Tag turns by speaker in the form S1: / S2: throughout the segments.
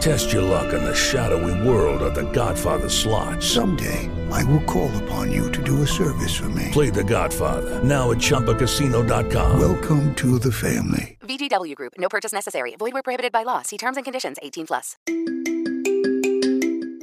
S1: Test your luck in the shadowy world of The Godfather slot.
S2: Someday, I will call upon you to do a service for me.
S1: Play The Godfather now at ChumbaCasino.com.
S2: Welcome to the family.
S3: VGW Group. No purchase necessary. Void where prohibited by law. See terms and conditions. 18 plus.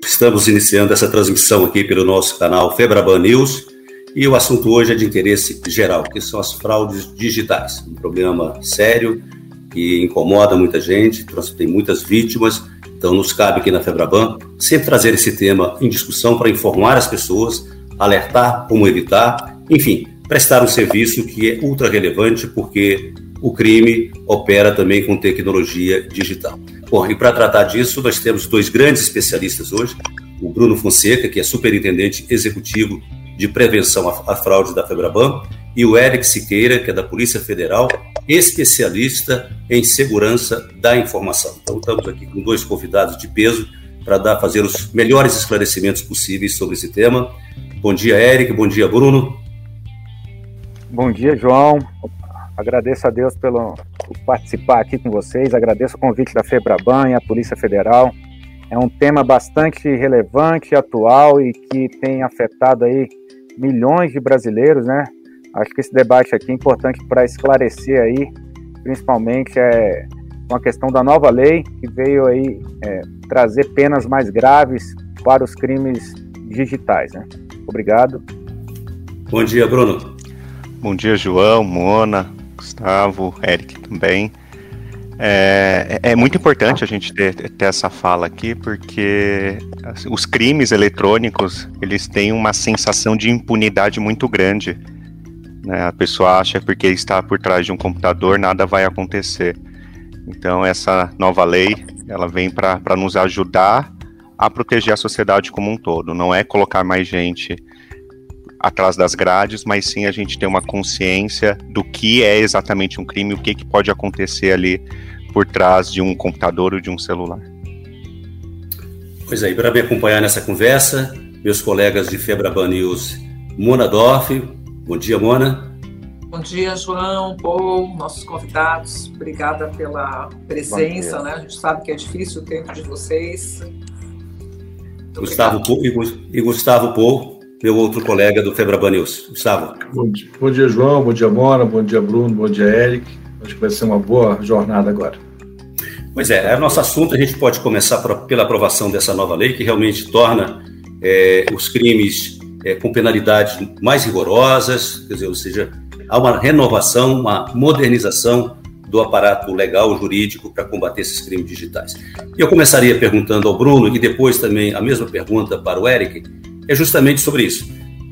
S4: Estamos iniciando essa transmissão aqui pelo nosso canal Febraban News e o assunto hoje é de interesse geral, que são as fraudes digitais. Um problema sério que incomoda muita gente, tem muitas vítimas. Então, nos cabe aqui na Febraban sempre trazer esse tema em discussão para informar as pessoas, alertar como evitar, enfim, prestar um serviço que é ultra relevante porque o crime opera também com tecnologia digital. Bom, e para tratar disso, nós temos dois grandes especialistas hoje: o Bruno Fonseca, que é superintendente executivo de prevenção à fraude da Febraban, e o Eric Siqueira, que é da Polícia Federal, especialista em segurança da informação. Então, estamos aqui com dois convidados de peso para dar fazer os melhores esclarecimentos possíveis sobre esse tema. Bom dia, Eric. Bom dia, Bruno.
S5: Bom dia, João. Agradeço a Deus pelo por participar aqui com vocês. Agradeço o convite da Febraban e a Polícia Federal. É um tema bastante relevante, atual e que tem afetado aí milhões de brasileiros, né? Acho que esse debate aqui é importante para esclarecer aí, principalmente é uma questão da nova lei que veio aí é, trazer penas mais graves para os crimes digitais, né? Obrigado.
S4: Bom dia, Bruno.
S6: Bom dia, João, Mona, Gustavo, Eric também. É, é, muito importante a gente ter, ter, essa fala aqui, porque assim, os crimes eletrônicos, eles têm uma sensação de impunidade muito grande. Né? A pessoa acha que porque está por trás de um computador, nada vai acontecer. Então, essa nova lei, ela vem para nos ajudar a proteger a sociedade como um todo. Não é colocar mais gente atrás das grades, mas sim a gente ter uma consciência do que é exatamente um crime, o que, que pode acontecer ali por trás de um computador ou de um celular.
S4: Pois é, e para me acompanhar nessa conversa, meus colegas de Febraban News, Mona Dorf. Bom dia, Mona.
S7: Bom dia, João, Paul, nossos convidados. Obrigada pela presença, né? A gente sabe que é difícil o tempo de vocês.
S4: Gustavo Paul, e Gustavo Paul, meu outro colega do Febraban News. Gustavo.
S8: Bom dia, bom dia, João, bom dia, Mona, bom dia, Bruno, bom dia, Eric. Acho que vai ser uma boa jornada agora.
S4: Pois é, é nosso assunto. A gente pode começar pela aprovação dessa nova lei, que realmente torna é, os crimes é, com penalidades mais rigorosas, quer dizer, ou seja, há uma renovação, uma modernização do aparato legal jurídico para combater esses crimes digitais. E eu começaria perguntando ao Bruno e depois também a mesma pergunta para o Eric, é justamente sobre isso.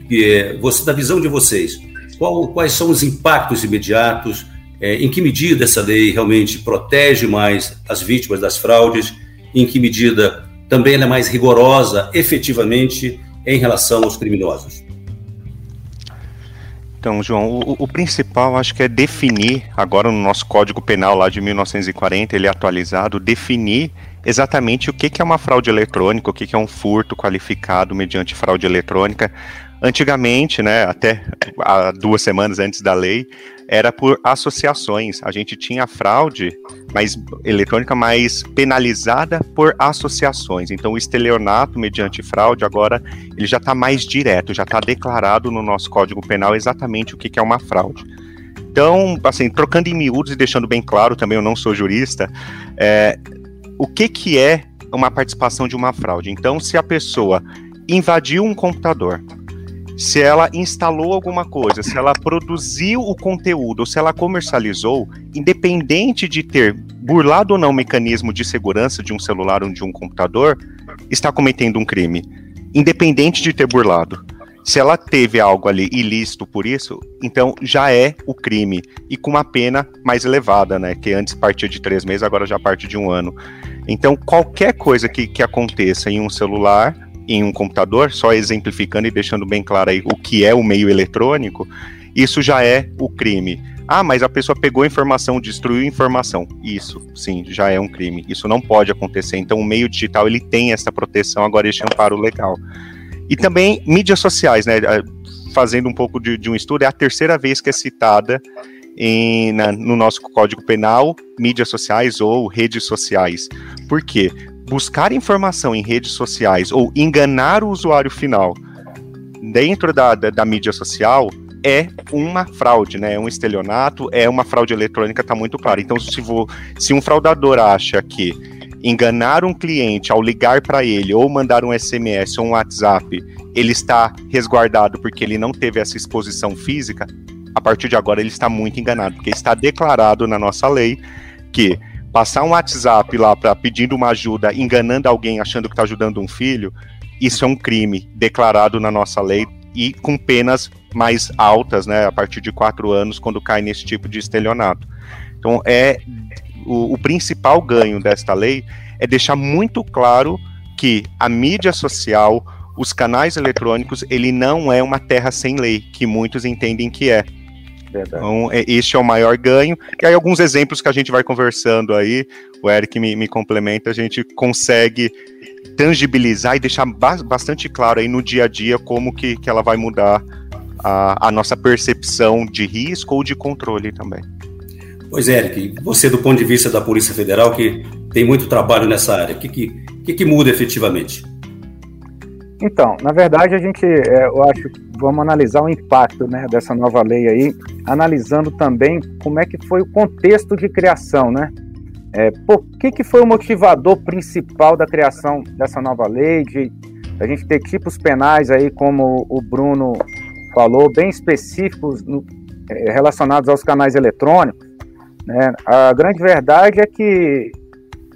S4: Que é, você, da visão de vocês, qual, quais são os impactos imediatos? É, em que medida essa lei realmente protege mais as vítimas das fraudes? Em que medida também ela é mais rigorosa, efetivamente, em relação aos criminosos?
S6: Então, João, o, o, principal acho que é definir, agora no nosso Código Penal lá de 1940, ele é atualizado, definir exatamente o que, que é uma fraude eletrônica, o que, que é um furto qualificado mediante fraude eletrônica. Antigamente, né, até há duas semanas antes da lei, era por associações. A gente tinha fraude mais eletrônica mais penalizada por associações. Então, o estelionato mediante fraude agora ele já está mais direto, já está declarado no nosso Código Penal exatamente o que, que é uma fraude. Então, assim, trocando em miúdos e deixando bem claro, também eu não sou jurista, é, o que, que é uma participação de uma fraude? Então, se a pessoa invadiu um computador, se ela instalou alguma coisa, se ela produziu o conteúdo, ou se ela comercializou, independente de ter burlado ou não o mecanismo de segurança de um celular ou de um computador, está cometendo um crime, independente de ter burlado. Se ela teve algo ali ilícito por isso, então já é o crime. E com uma pena mais elevada, né? Que antes partia de três meses, agora já parte de um ano. Então, qualquer coisa que, que aconteça em um celular, em um computador, só exemplificando e deixando bem claro aí o que é o meio eletrônico, isso já é o crime. Ah, mas a pessoa pegou informação, destruiu informação. Isso, sim, já é um crime. Isso não pode acontecer. Então, o meio digital ele tem essa proteção, agora este amparo legal. E também mídias sociais, né? Fazendo um pouco de, de um estudo, é a terceira vez que é citada em, na, no nosso Código Penal, mídias sociais ou redes sociais. Por quê? Buscar informação em redes sociais ou enganar o usuário final dentro da, da, da mídia social é uma fraude, né? É um estelionato, é uma fraude eletrônica, tá muito claro. Então, se, vou, se um fraudador acha que enganar um cliente ao ligar para ele ou mandar um SMS ou um WhatsApp, ele está resguardado porque ele não teve essa exposição física, a partir de agora ele está muito enganado, porque está declarado na nossa lei que passar um WhatsApp lá para pedindo uma ajuda, enganando alguém achando que está ajudando um filho, isso é um crime declarado na nossa lei e com penas mais altas, né, a partir de quatro anos, quando cai nesse tipo de estelionato. Então é o, o principal ganho desta lei é deixar muito claro que a mídia social, os canais eletrônicos, ele não é uma terra sem lei, que muitos entendem que é. Verdade. Então, é, este é o maior ganho. E aí, alguns exemplos que a gente vai conversando aí, o Eric me, me complementa, a gente consegue tangibilizar e deixar ba bastante claro aí no dia a dia como que, que ela vai mudar a, a nossa percepção de risco ou de controle também.
S4: Pois é, Eric, você do ponto de vista da Polícia Federal, que tem muito trabalho nessa área, o que, que, que, muda efetivamente?
S5: Então, na verdade, a gente, é, eu acho vamos analisar o impacto né, dessa nova lei aí, analisando também como é que foi o contexto de criação, né? É, por que, que foi o motivador principal da criação dessa nova lei, de a gente ter tipos penais aí, como o Bruno falou, bem específicos no, é, relacionados aos canais eletrônicos, né? A grande verdade é que,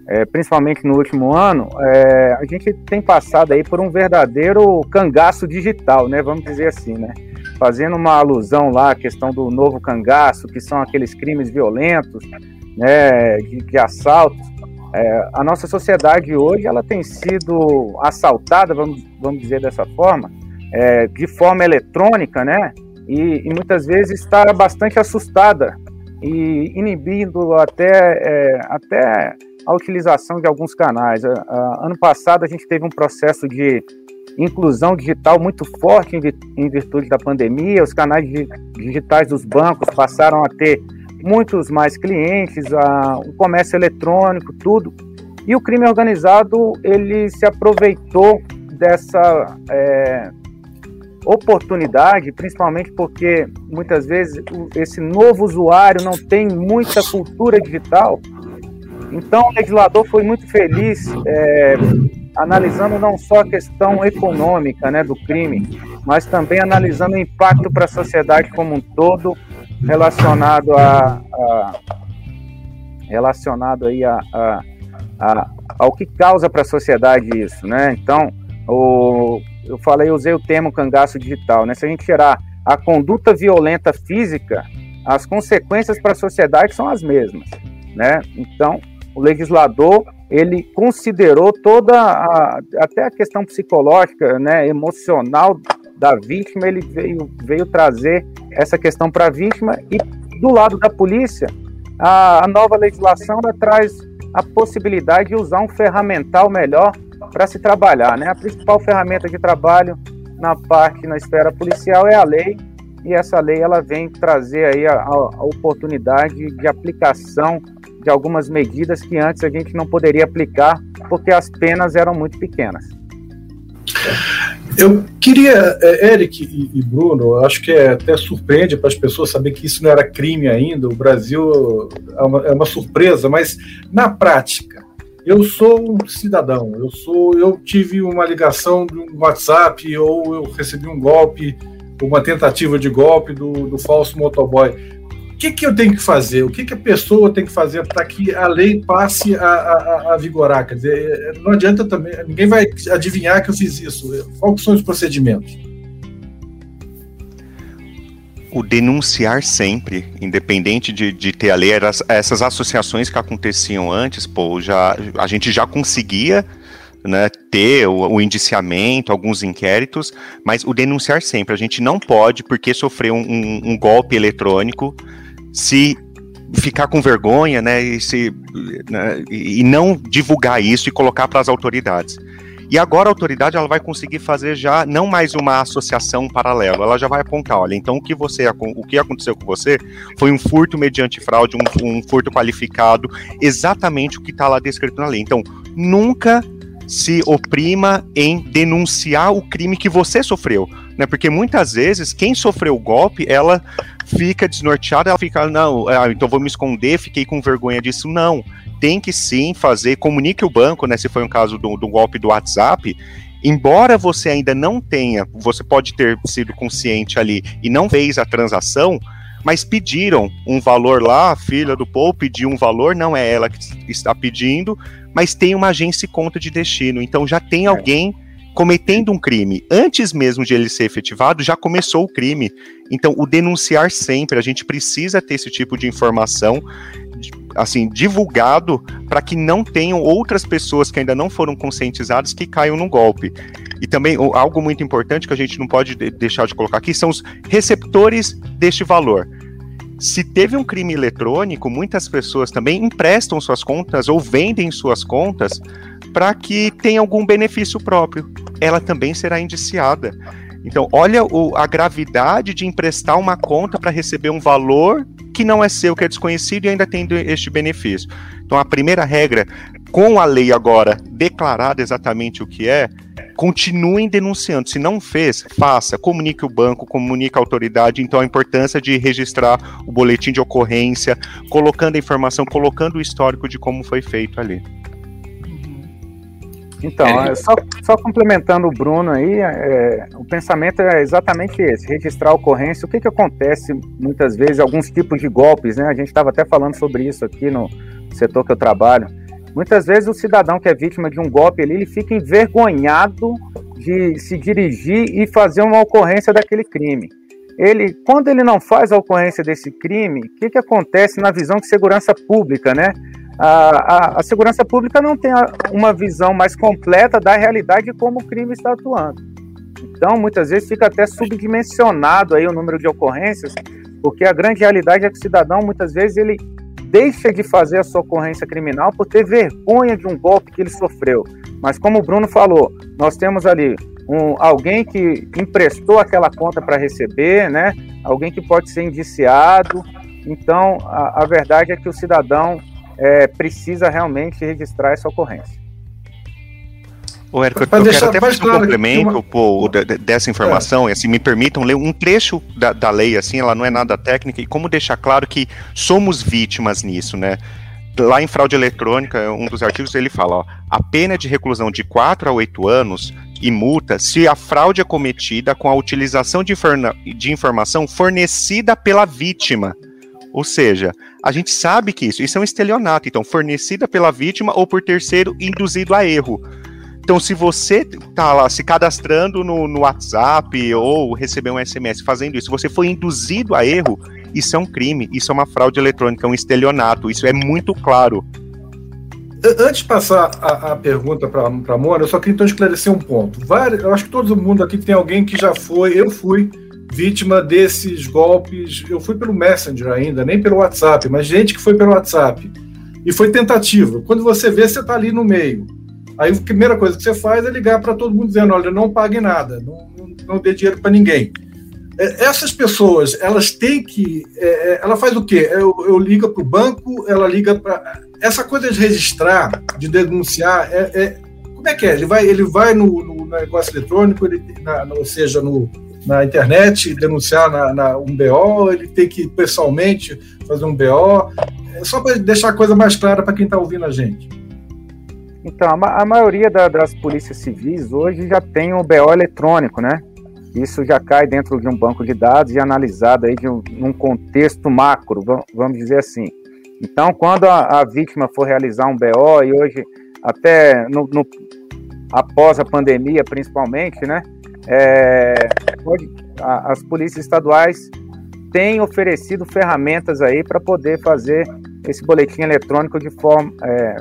S5: é, principalmente no último ano, é, a gente tem passado aí por um verdadeiro cangaço digital, né? Vamos dizer assim, né? Fazendo uma alusão lá à questão do novo cangaço, que são aqueles crimes violentos, né? De, de assaltos. É, a nossa sociedade hoje ela tem sido assaltada, vamos, vamos dizer dessa forma, é, de forma eletrônica, né? E, e, muitas vezes está bastante assustada e inibindo até, é, até a utilização de alguns canais. ano passado a gente teve um processo de inclusão digital muito forte em, virtude da pandemia, os canais digitais dos bancos passaram a ter muitos mais clientes, o comércio eletrônico, tudo. E o crime organizado ele se aproveitou dessa é, oportunidade, principalmente porque muitas vezes esse novo usuário não tem muita cultura digital. Então, o legislador foi muito feliz é, analisando não só a questão econômica né, do crime, mas também analisando o impacto para a sociedade como um todo relacionado a, a relacionado aí a, a, a, ao que causa para a sociedade isso, né? Então, o, eu falei, usei o termo cangaço digital, né? Se a gente tirar a conduta violenta física, as consequências para a sociedade são as mesmas, né? Então, o legislador ele considerou toda a, até a questão psicológica, né, emocional da vítima, ele veio, veio trazer essa questão para a vítima e do lado da polícia, a, a nova legislação traz a possibilidade de usar um ferramental melhor para se trabalhar. Né? A principal ferramenta de trabalho na parte, na esfera policial é a lei, e essa lei ela vem trazer aí a, a oportunidade de aplicação de algumas medidas que antes a gente não poderia aplicar porque as penas eram muito pequenas.
S8: Eu queria, é, Eric e, Bruno, acho que é, até surpreende para as pessoas saber que isso não era crime ainda. O Brasil é uma, é uma surpresa, mas na prática, eu sou um cidadão, eu sou, eu tive uma ligação de um WhatsApp ou eu recebi um golpe, uma tentativa de golpe do, do falso motoboy. O que, que eu tenho que fazer? O que, que a pessoa tem que fazer para que a lei passe a, a, a, vigorar? Quer dizer, não adianta também, ninguém vai adivinhar que eu fiz isso. Quais são os procedimentos?
S6: o denunciar sempre, independente de, de ter a lei, essas associações que aconteciam antes, pô, já, a gente já conseguia né, ter o, o, indiciamento, alguns inquéritos, mas o denunciar sempre, a gente não pode, porque sofreu um, um, um golpe eletrônico, se ficar com vergonha, né, e, se, né, e não divulgar isso e colocar para as autoridades. E agora a autoridade ela vai conseguir fazer já não mais uma associação paralela, ela já vai apontar, olha, então o que você o que aconteceu com você foi um furto mediante fraude, um, um furto qualificado, exatamente o que está lá descrito na lei. Então, nunca se oprima em denunciar o crime que você sofreu, né? Porque muitas vezes quem sofreu o golpe, ela fica desnorteada, ela fica, não, ah, então vou me esconder, fiquei com vergonha disso. Não tem que sim fazer, comunique o banco, né? Se foi um caso do, do golpe do WhatsApp, embora você ainda não tenha, você pode ter sido consciente ali e não fez a transação, mas pediram um valor lá, a filha do Paul pediu um valor, não é ela que está pedindo, mas tem uma agência e conta de destino, então já tem é. alguém cometendo um crime. Antes mesmo de ele ser efetivado, já começou o crime. Então, o denunciar sempre, a gente precisa ter esse tipo de informação assim divulgado para que não tenham outras pessoas que ainda não foram conscientizadas que caiam no golpe. E também algo muito importante que a gente não pode deixar de colocar aqui são os receptores deste valor. Se teve um crime eletrônico, muitas pessoas também emprestam suas contas ou vendem suas contas para que tenha algum benefício próprio. Ela também será indiciada. Então, olha o, a gravidade de emprestar uma conta para receber um valor que não é seu, que é desconhecido e ainda tem este benefício. Então, a primeira regra, com a lei agora declarada exatamente o que é, continuem denunciando. Se não fez, faça, comunique o banco, comunique a autoridade. Então, a importância de registrar o boletim de ocorrência, colocando a informação, colocando o histórico de como foi feito ali.
S5: Então, é. só, só, complementando o Bruno aí, é, o pensamento é exatamente esse: registrar a ocorrência. O que, que acontece muitas vezes, alguns tipos de golpes, né? A gente estava até falando sobre isso aqui no setor que eu trabalho. Muitas vezes o cidadão que é vítima de um golpe ali, ele fica envergonhado de se dirigir e fazer uma ocorrência daquele crime. Ele, quando ele não faz a ocorrência desse crime, o que, que acontece na visão de segurança pública, né? A, a, a segurança pública não tem uma visão mais completa da realidade de como o crime está atuando. Então, muitas vezes fica até subdimensionado aí o número de ocorrências, porque a grande realidade é que o cidadão, muitas vezes, ele deixa de fazer a sua ocorrência criminal por ter vergonha de um golpe que ele sofreu. Mas como o Bruno falou, nós temos ali um, alguém que emprestou aquela conta para receber, né? Alguém que pode ser indiciado. Então, a, a verdade é que o cidadão é, precisa realmente registrar essa ocorrência.
S6: Ô, Érico, eu, quero até fazer claro um complemento uma... pô, dessa informação, é. e assim, me permitam ler um trecho da, da lei, assim, ela não é nada técnica, e como deixar claro que somos vítimas nisso, né? Lá em fraude eletrônica, um dos artigos, ele fala, ó, a pena de reclusão de 4 a 8 anos e multa se a fraude é cometida com a utilização de, de informação fornecida pela vítima, ou seja, a gente sabe que isso, isso é um estelionato, então, fornecida pela vítima ou por terceiro induzido a erro. Então, se você tá lá se cadastrando no, no WhatsApp ou receber um SMS fazendo isso, você foi induzido a erro, isso é um crime, isso é uma fraude eletrônica, é um estelionato, isso é muito claro.
S8: Antes de passar a, a pergunta para a Mona, eu só queria então esclarecer um ponto. Vários, eu acho que todo mundo aqui tem alguém que já foi, eu fui vítima desses golpes. Eu fui pelo Messenger ainda, nem pelo WhatsApp, mas gente que foi pelo WhatsApp. E foi tentativa. Quando você vê, você está ali no meio. Aí a primeira coisa que você faz é ligar para todo mundo dizendo: olha, não pague nada, não, não, dê dinheiro para ninguém. É, essas pessoas, elas têm que. É, é ela faz o quê? Eu, eu ligo para o banco, ela liga para. Essa coisa de registrar, de denunciar, é, é, como é que é? Ele vai, ele vai no, no negócio eletrônico, ele, na, ou seja, no, na internet, denunciar na, na, um BO, ele tem que pessoalmente fazer um BO. É só para deixar a coisa mais clara para quem está ouvindo a gente.
S5: Então, a, a maioria da, das polícias civis hoje já tem o BO eletrônico, né? Isso já cai dentro de um banco de dados e analisado aí de um, num contexto macro, vamos dizer assim. Então, quando a, a vítima for realizar um BO, e hoje, até no, no após a pandemia, principalmente, né? É, pode, a, as polícias estaduais têm oferecido ferramentas aí para poder fazer esse boletim eletrônico de forma é,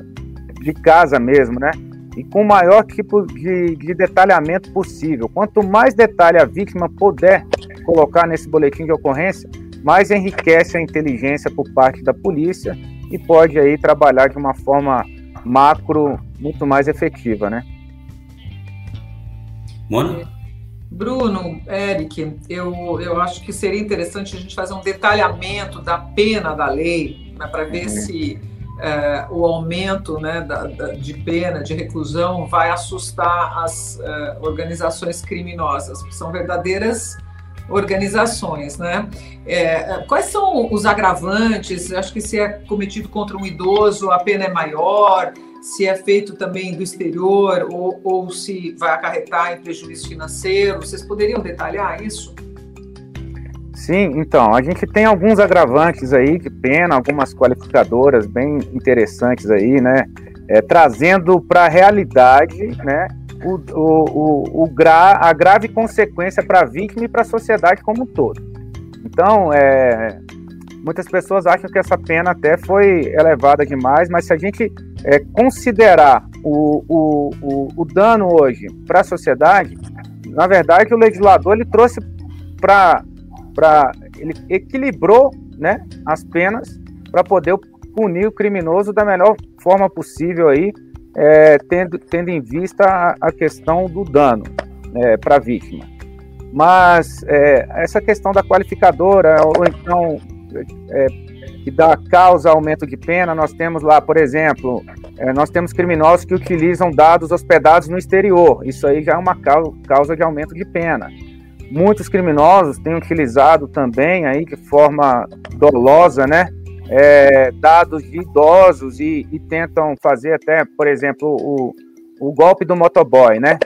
S5: de casa mesmo, né? E com o maior tipo de, de detalhamento possível. Quanto mais detalhe a vítima puder colocar nesse boletim de ocorrência, mais enriquece a inteligência por parte da polícia e pode aí trabalhar de uma forma macro muito mais efetiva, né?
S7: Bruno, Eric, eu, eu acho que seria interessante a gente fazer um detalhamento da pena da lei, né, para ver uhum. se é, o aumento né, da, da, de pena, de reclusão, vai assustar as é, organizações criminosas, que são verdadeiras organizações, né? É, quais são os agravantes? Acho que se é cometido contra um idoso, a pena é maior se é feito também do exterior ou, ou se vai acarretar em prejuízo financeiro. Vocês poderiam detalhar isso?
S5: Sim, então, a gente tem alguns agravantes aí de pena, algumas qualificadoras bem interessantes aí, né? É, trazendo para a realidade, né? O, o, o, o gra, a grave consequência para a vítima e para a sociedade como um todo. Então, é, muitas pessoas acham que essa pena até foi elevada demais, mas se a gente é, considerar o, o, o, o dano hoje para a sociedade, na verdade o legislador ele trouxe para ele equilibrou né, as penas para poder punir o criminoso da melhor forma possível aí, é, tendo, tendo em vista a, a questão do dano é, para a vítima. Mas é, essa questão da qualificadora, ou então é, que dá causa a aumento de pena, nós temos lá, por exemplo, é, nós temos criminosos que utilizam dados hospedados no exterior. Isso aí já é uma causa de aumento de pena. Muitos criminosos têm utilizado também aí de forma dolosa, né? É, dados de idosos e, e, tentam fazer até, por exemplo, o, o golpe do motoboy, né?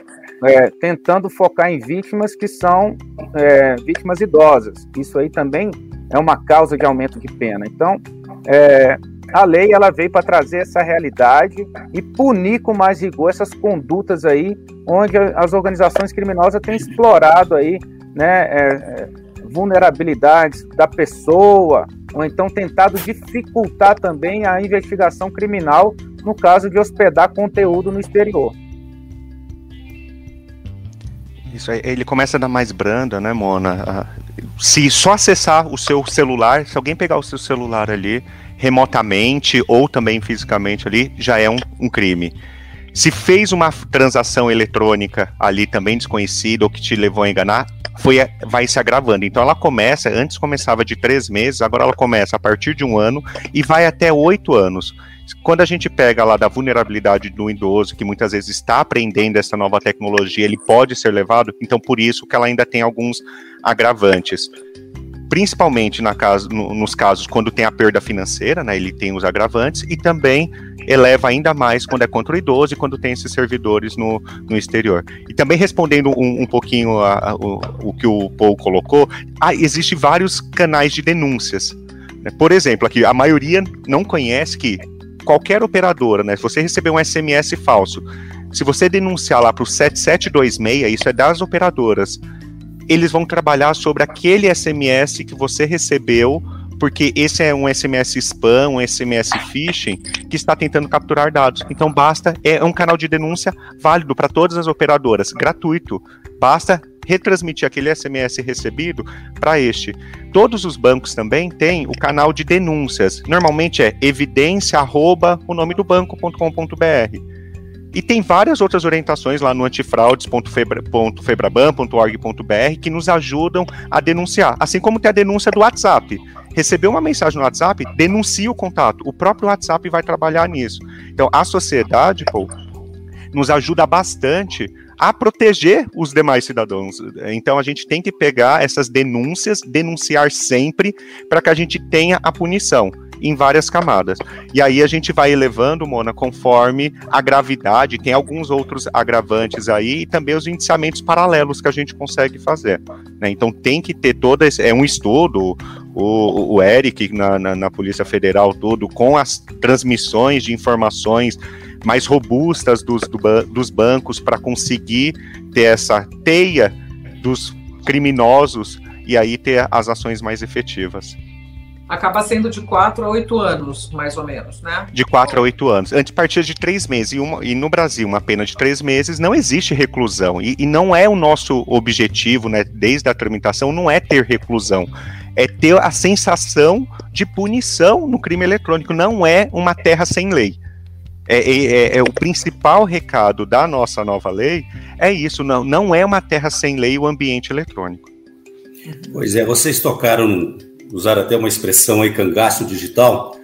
S5: É, tentando focar em vítimas que são é, vítimas idosas. Isso aí também é uma causa de aumento de pena. Então, é, a lei ela veio para trazer essa realidade e punir com mais rigor essas condutas aí, onde as organizações criminosas têm explorado aí, né, é, é, vulnerabilidades da pessoa, ou então tentado dificultar também a investigação criminal no caso de hospedar conteúdo no exterior.
S6: Isso aí, ele começa a dar mais branda, né, Mona? Se só acessar o seu celular, se alguém pegar o seu celular ali remotamente ou também fisicamente ali, já é um, um crime. Se fez uma transação eletrônica ali também desconhecida ou que te levou a enganar, foi, vai se agravando. Então ela começa, antes começava de três meses, agora ela começa a partir de um ano e vai até oito anos. Quando a gente pega lá da vulnerabilidade do idoso, que muitas vezes está aprendendo essa nova tecnologia, ele pode ser levado, então por isso que ela ainda tem alguns agravantes. Principalmente na caso, no, nos casos quando tem a perda financeira, né, ele tem os agravantes, e também eleva ainda mais quando é contra o idoso e quando tem esses servidores no, no exterior. E também respondendo um, um pouquinho a, a, o, o, que o Paul colocou, ah, existe vários canais de denúncias. Né? Por exemplo, aqui, a maioria não conhece que qualquer operadora, né? Se você receber um SMS falso, se você denunciar lá para o 7726, isso é das operadoras, eles vão trabalhar sobre aquele SMS que você recebeu, porque esse é um SMS spam, um SMS phishing, que está tentando capturar dados. Então basta, é um canal de denúncia válido para todas as operadoras, gratuito. Basta retransmitir aquele SMS recebido para este. Todos os bancos também têm o canal de denúncias. Normalmente é evidência arroba o nome do banco.com.br. E tem várias outras orientações lá no antifraudes.febraban.org.br que nos ajudam a denunciar. Assim como tem a denúncia do WhatsApp. Recebeu uma mensagem no WhatsApp, denuncie o contato. O próprio WhatsApp vai trabalhar nisso. Então, a sociedade, pô, nos ajuda bastante a proteger os demais cidadãos. Então a gente tem que pegar essas denúncias, denunciar sempre para que a gente tenha a punição. em várias camadas. E aí a gente vai elevando, Mona, conforme a gravidade, tem alguns outros agravantes aí e também os indiciamentos paralelos que a gente consegue fazer. Né? Então tem que ter todo esse, é um estudo, o, o Eric na, na, na Polícia Federal todo, com as transmissões de informações mais robustas dos, do, dos bancos para conseguir ter essa teia dos criminosos e aí ter as ações mais efetivas.
S7: Acaba sendo de 4 a 8 anos, mais ou menos, né?
S6: De 4 a 8 anos. Antes partia de 3 meses. E, uma, e, no Brasil, uma pena de 3 meses não existe reclusão. E, e não é o nosso objetivo, né, desde a tramitação, não é ter reclusão. É ter a sensação de punição no crime eletrônico. Não é uma terra sem lei. É, é, é, é, o principal recado da nossa nova lei é isso, não, não é uma terra sem lei o ambiente eletrônico.
S4: Pois é, vocês tocaram usar até uma expressão aí, cangaço digital,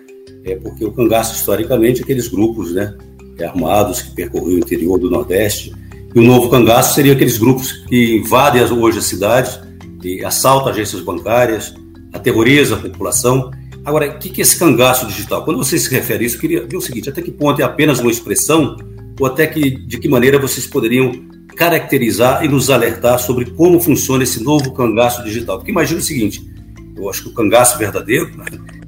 S4: é porque o cangaço, historicamente, é aqueles grupos né, armados que percorriam o interior do Nordeste, e o novo cangaço seria aqueles grupos que invadem hoje a cidade, e assaltam agências bancárias, aterrorizam a população. Agora, o que é esse cangaço digital? Quando você se refere a isso, eu queria ver o seguinte, até que ponto é apenas uma expressão, ou até que, de que maneira vocês poderiam caracterizar e nos alertar sobre como funciona esse novo cangaço digital? Porque imagina o seguinte, eu acho que o cangaço verdadeiro, né,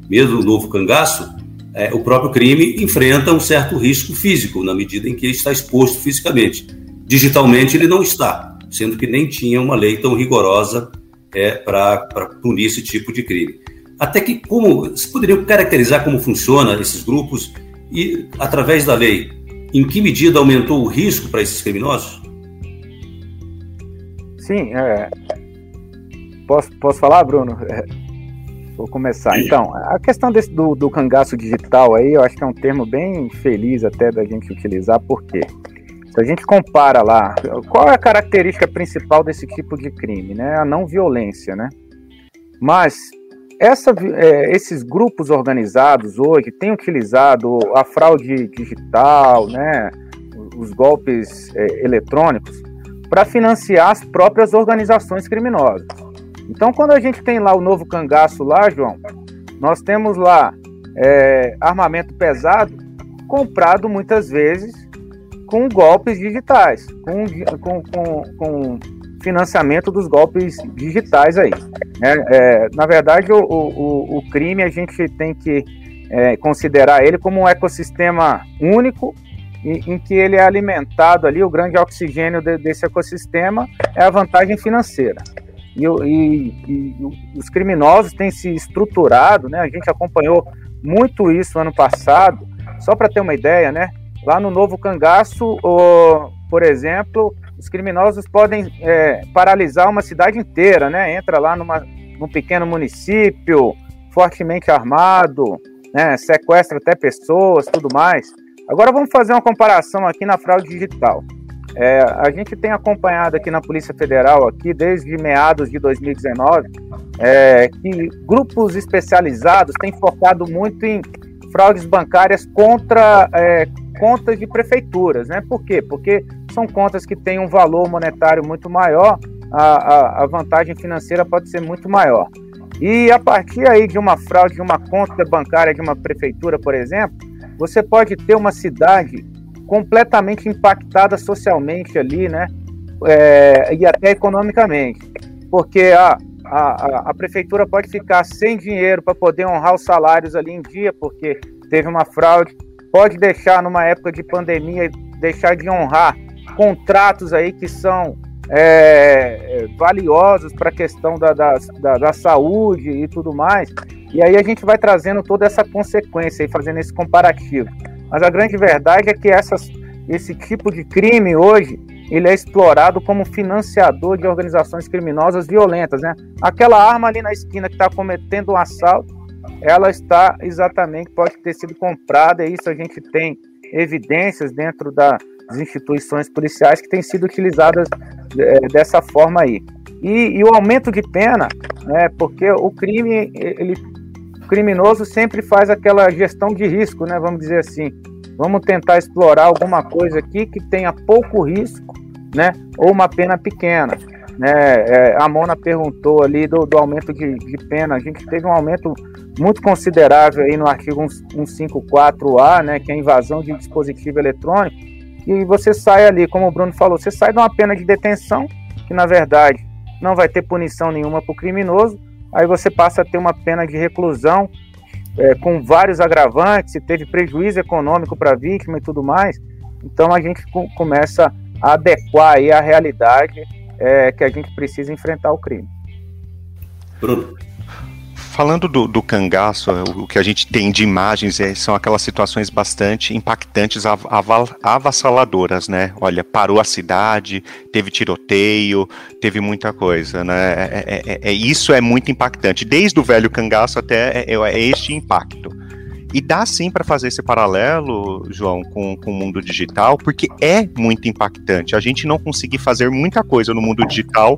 S4: mesmo o novo cangaço, é, o próprio crime enfrenta um certo risco físico, na medida em que ele está exposto fisicamente. Digitalmente, ele não está, sendo que nem tinha uma lei tão rigorosa é, para punir esse tipo de crime. Até que, como, você poderia caracterizar como funciona esses grupos e, através da lei, em que medida aumentou o risco para esses criminosos?
S5: Sim, é, Posso, posso falar, Bruno? É, vou começar. Então, a questão desse, do, do cangaço digital aí, eu acho que é um termo bem feliz até da gente utilizar, porque se a gente compara lá, qual é a característica principal desse tipo de crime? Né? A não violência, né? Mas essa, é, esses grupos organizados hoje têm utilizado a fraude digital, né? os golpes é, eletrônicos, para financiar as próprias organizações criminosas. Então, quando a gente tem lá o novo cangaço lá, João, nós temos lá é, armamento pesado comprado muitas vezes com golpes digitais, com, com, com, com financiamento dos golpes digitais aí. É, é, na verdade, o, o, o, crime a gente tem que é, considerar ele como um ecossistema único em, em, que ele é alimentado ali, o grande oxigênio de, desse ecossistema é a vantagem financeira e, e, e, os criminosos têm se estruturado, né? A gente acompanhou muito isso ano passado. Só para ter uma ideia, né? Lá no Novo Cangaço, por exemplo, os criminosos podem é, paralisar uma cidade inteira, né? Entra lá numa, num pequeno município, fortemente armado, né? sequestra até pessoas, tudo mais. Agora vamos fazer uma comparação aqui na fraude digital. É, a gente tem acompanhado aqui na Polícia Federal, aqui desde meados de 2019, é, que grupos especializados têm focado muito em fraudes bancárias contra é, contas de prefeituras, né? Por quê? Porque são contas que têm um valor monetário muito maior, a, a, a vantagem financeira pode ser muito maior. E a partir aí de uma fraude de uma conta bancária de uma prefeitura, por exemplo, você pode ter uma cidade completamente impactada socialmente ali, né? É, e até economicamente, porque a, a, a prefeitura pode ficar sem dinheiro para poder honrar os salários ali em dia, porque teve uma fraude, pode deixar numa época de pandemia, deixar de honrar contratos aí que são é, valiosos para a questão da, da, da, da, saúde e tudo mais. E aí a gente vai trazendo toda essa consequência e fazendo esse comparativo. Mas a grande verdade é que essas, esse tipo de crime hoje ele é explorado como financiador de organizações criminosas violentas, né? Aquela arma ali na esquina que está cometendo um assalto, ela está exatamente pode ter sido comprada e isso a gente tem evidências dentro das instituições policiais que têm sido utilizadas é, dessa forma aí. E, e, o aumento de pena, né? Porque o crime ele o criminoso sempre faz aquela gestão de risco, né? Vamos dizer assim. Vamos tentar explorar alguma coisa aqui que tenha pouco risco, né? Ou uma pena pequena. Né, é, a Mona perguntou ali do, do aumento de, de, pena. A gente teve um aumento muito considerável aí no artigo 154A, né, que é a invasão de dispositivo eletrônico. E você sai ali, como o Bruno falou, você sai de uma pena de detenção, que na verdade não vai ter punição nenhuma para o criminoso, aí você passa a ter uma pena de reclusão é, com vários agravantes, se teve prejuízo econômico para a vítima e tudo mais. Então a gente começa a adequar aí a realidade é, que a gente precisa enfrentar o crime.
S6: Bruno. Falando do, do cangaço, o que a gente tem de imagens é, são aquelas situações bastante impactantes, av avassaladoras, né? Olha, parou a cidade, teve tiroteio, teve muita coisa, né? É, é, é, é isso é muito impactante, desde o velho cangaço até é, é este impacto. E dá sim para fazer esse paralelo, João, com, com o mundo digital, porque é muito impactante. A gente não conseguir fazer muita coisa no mundo digital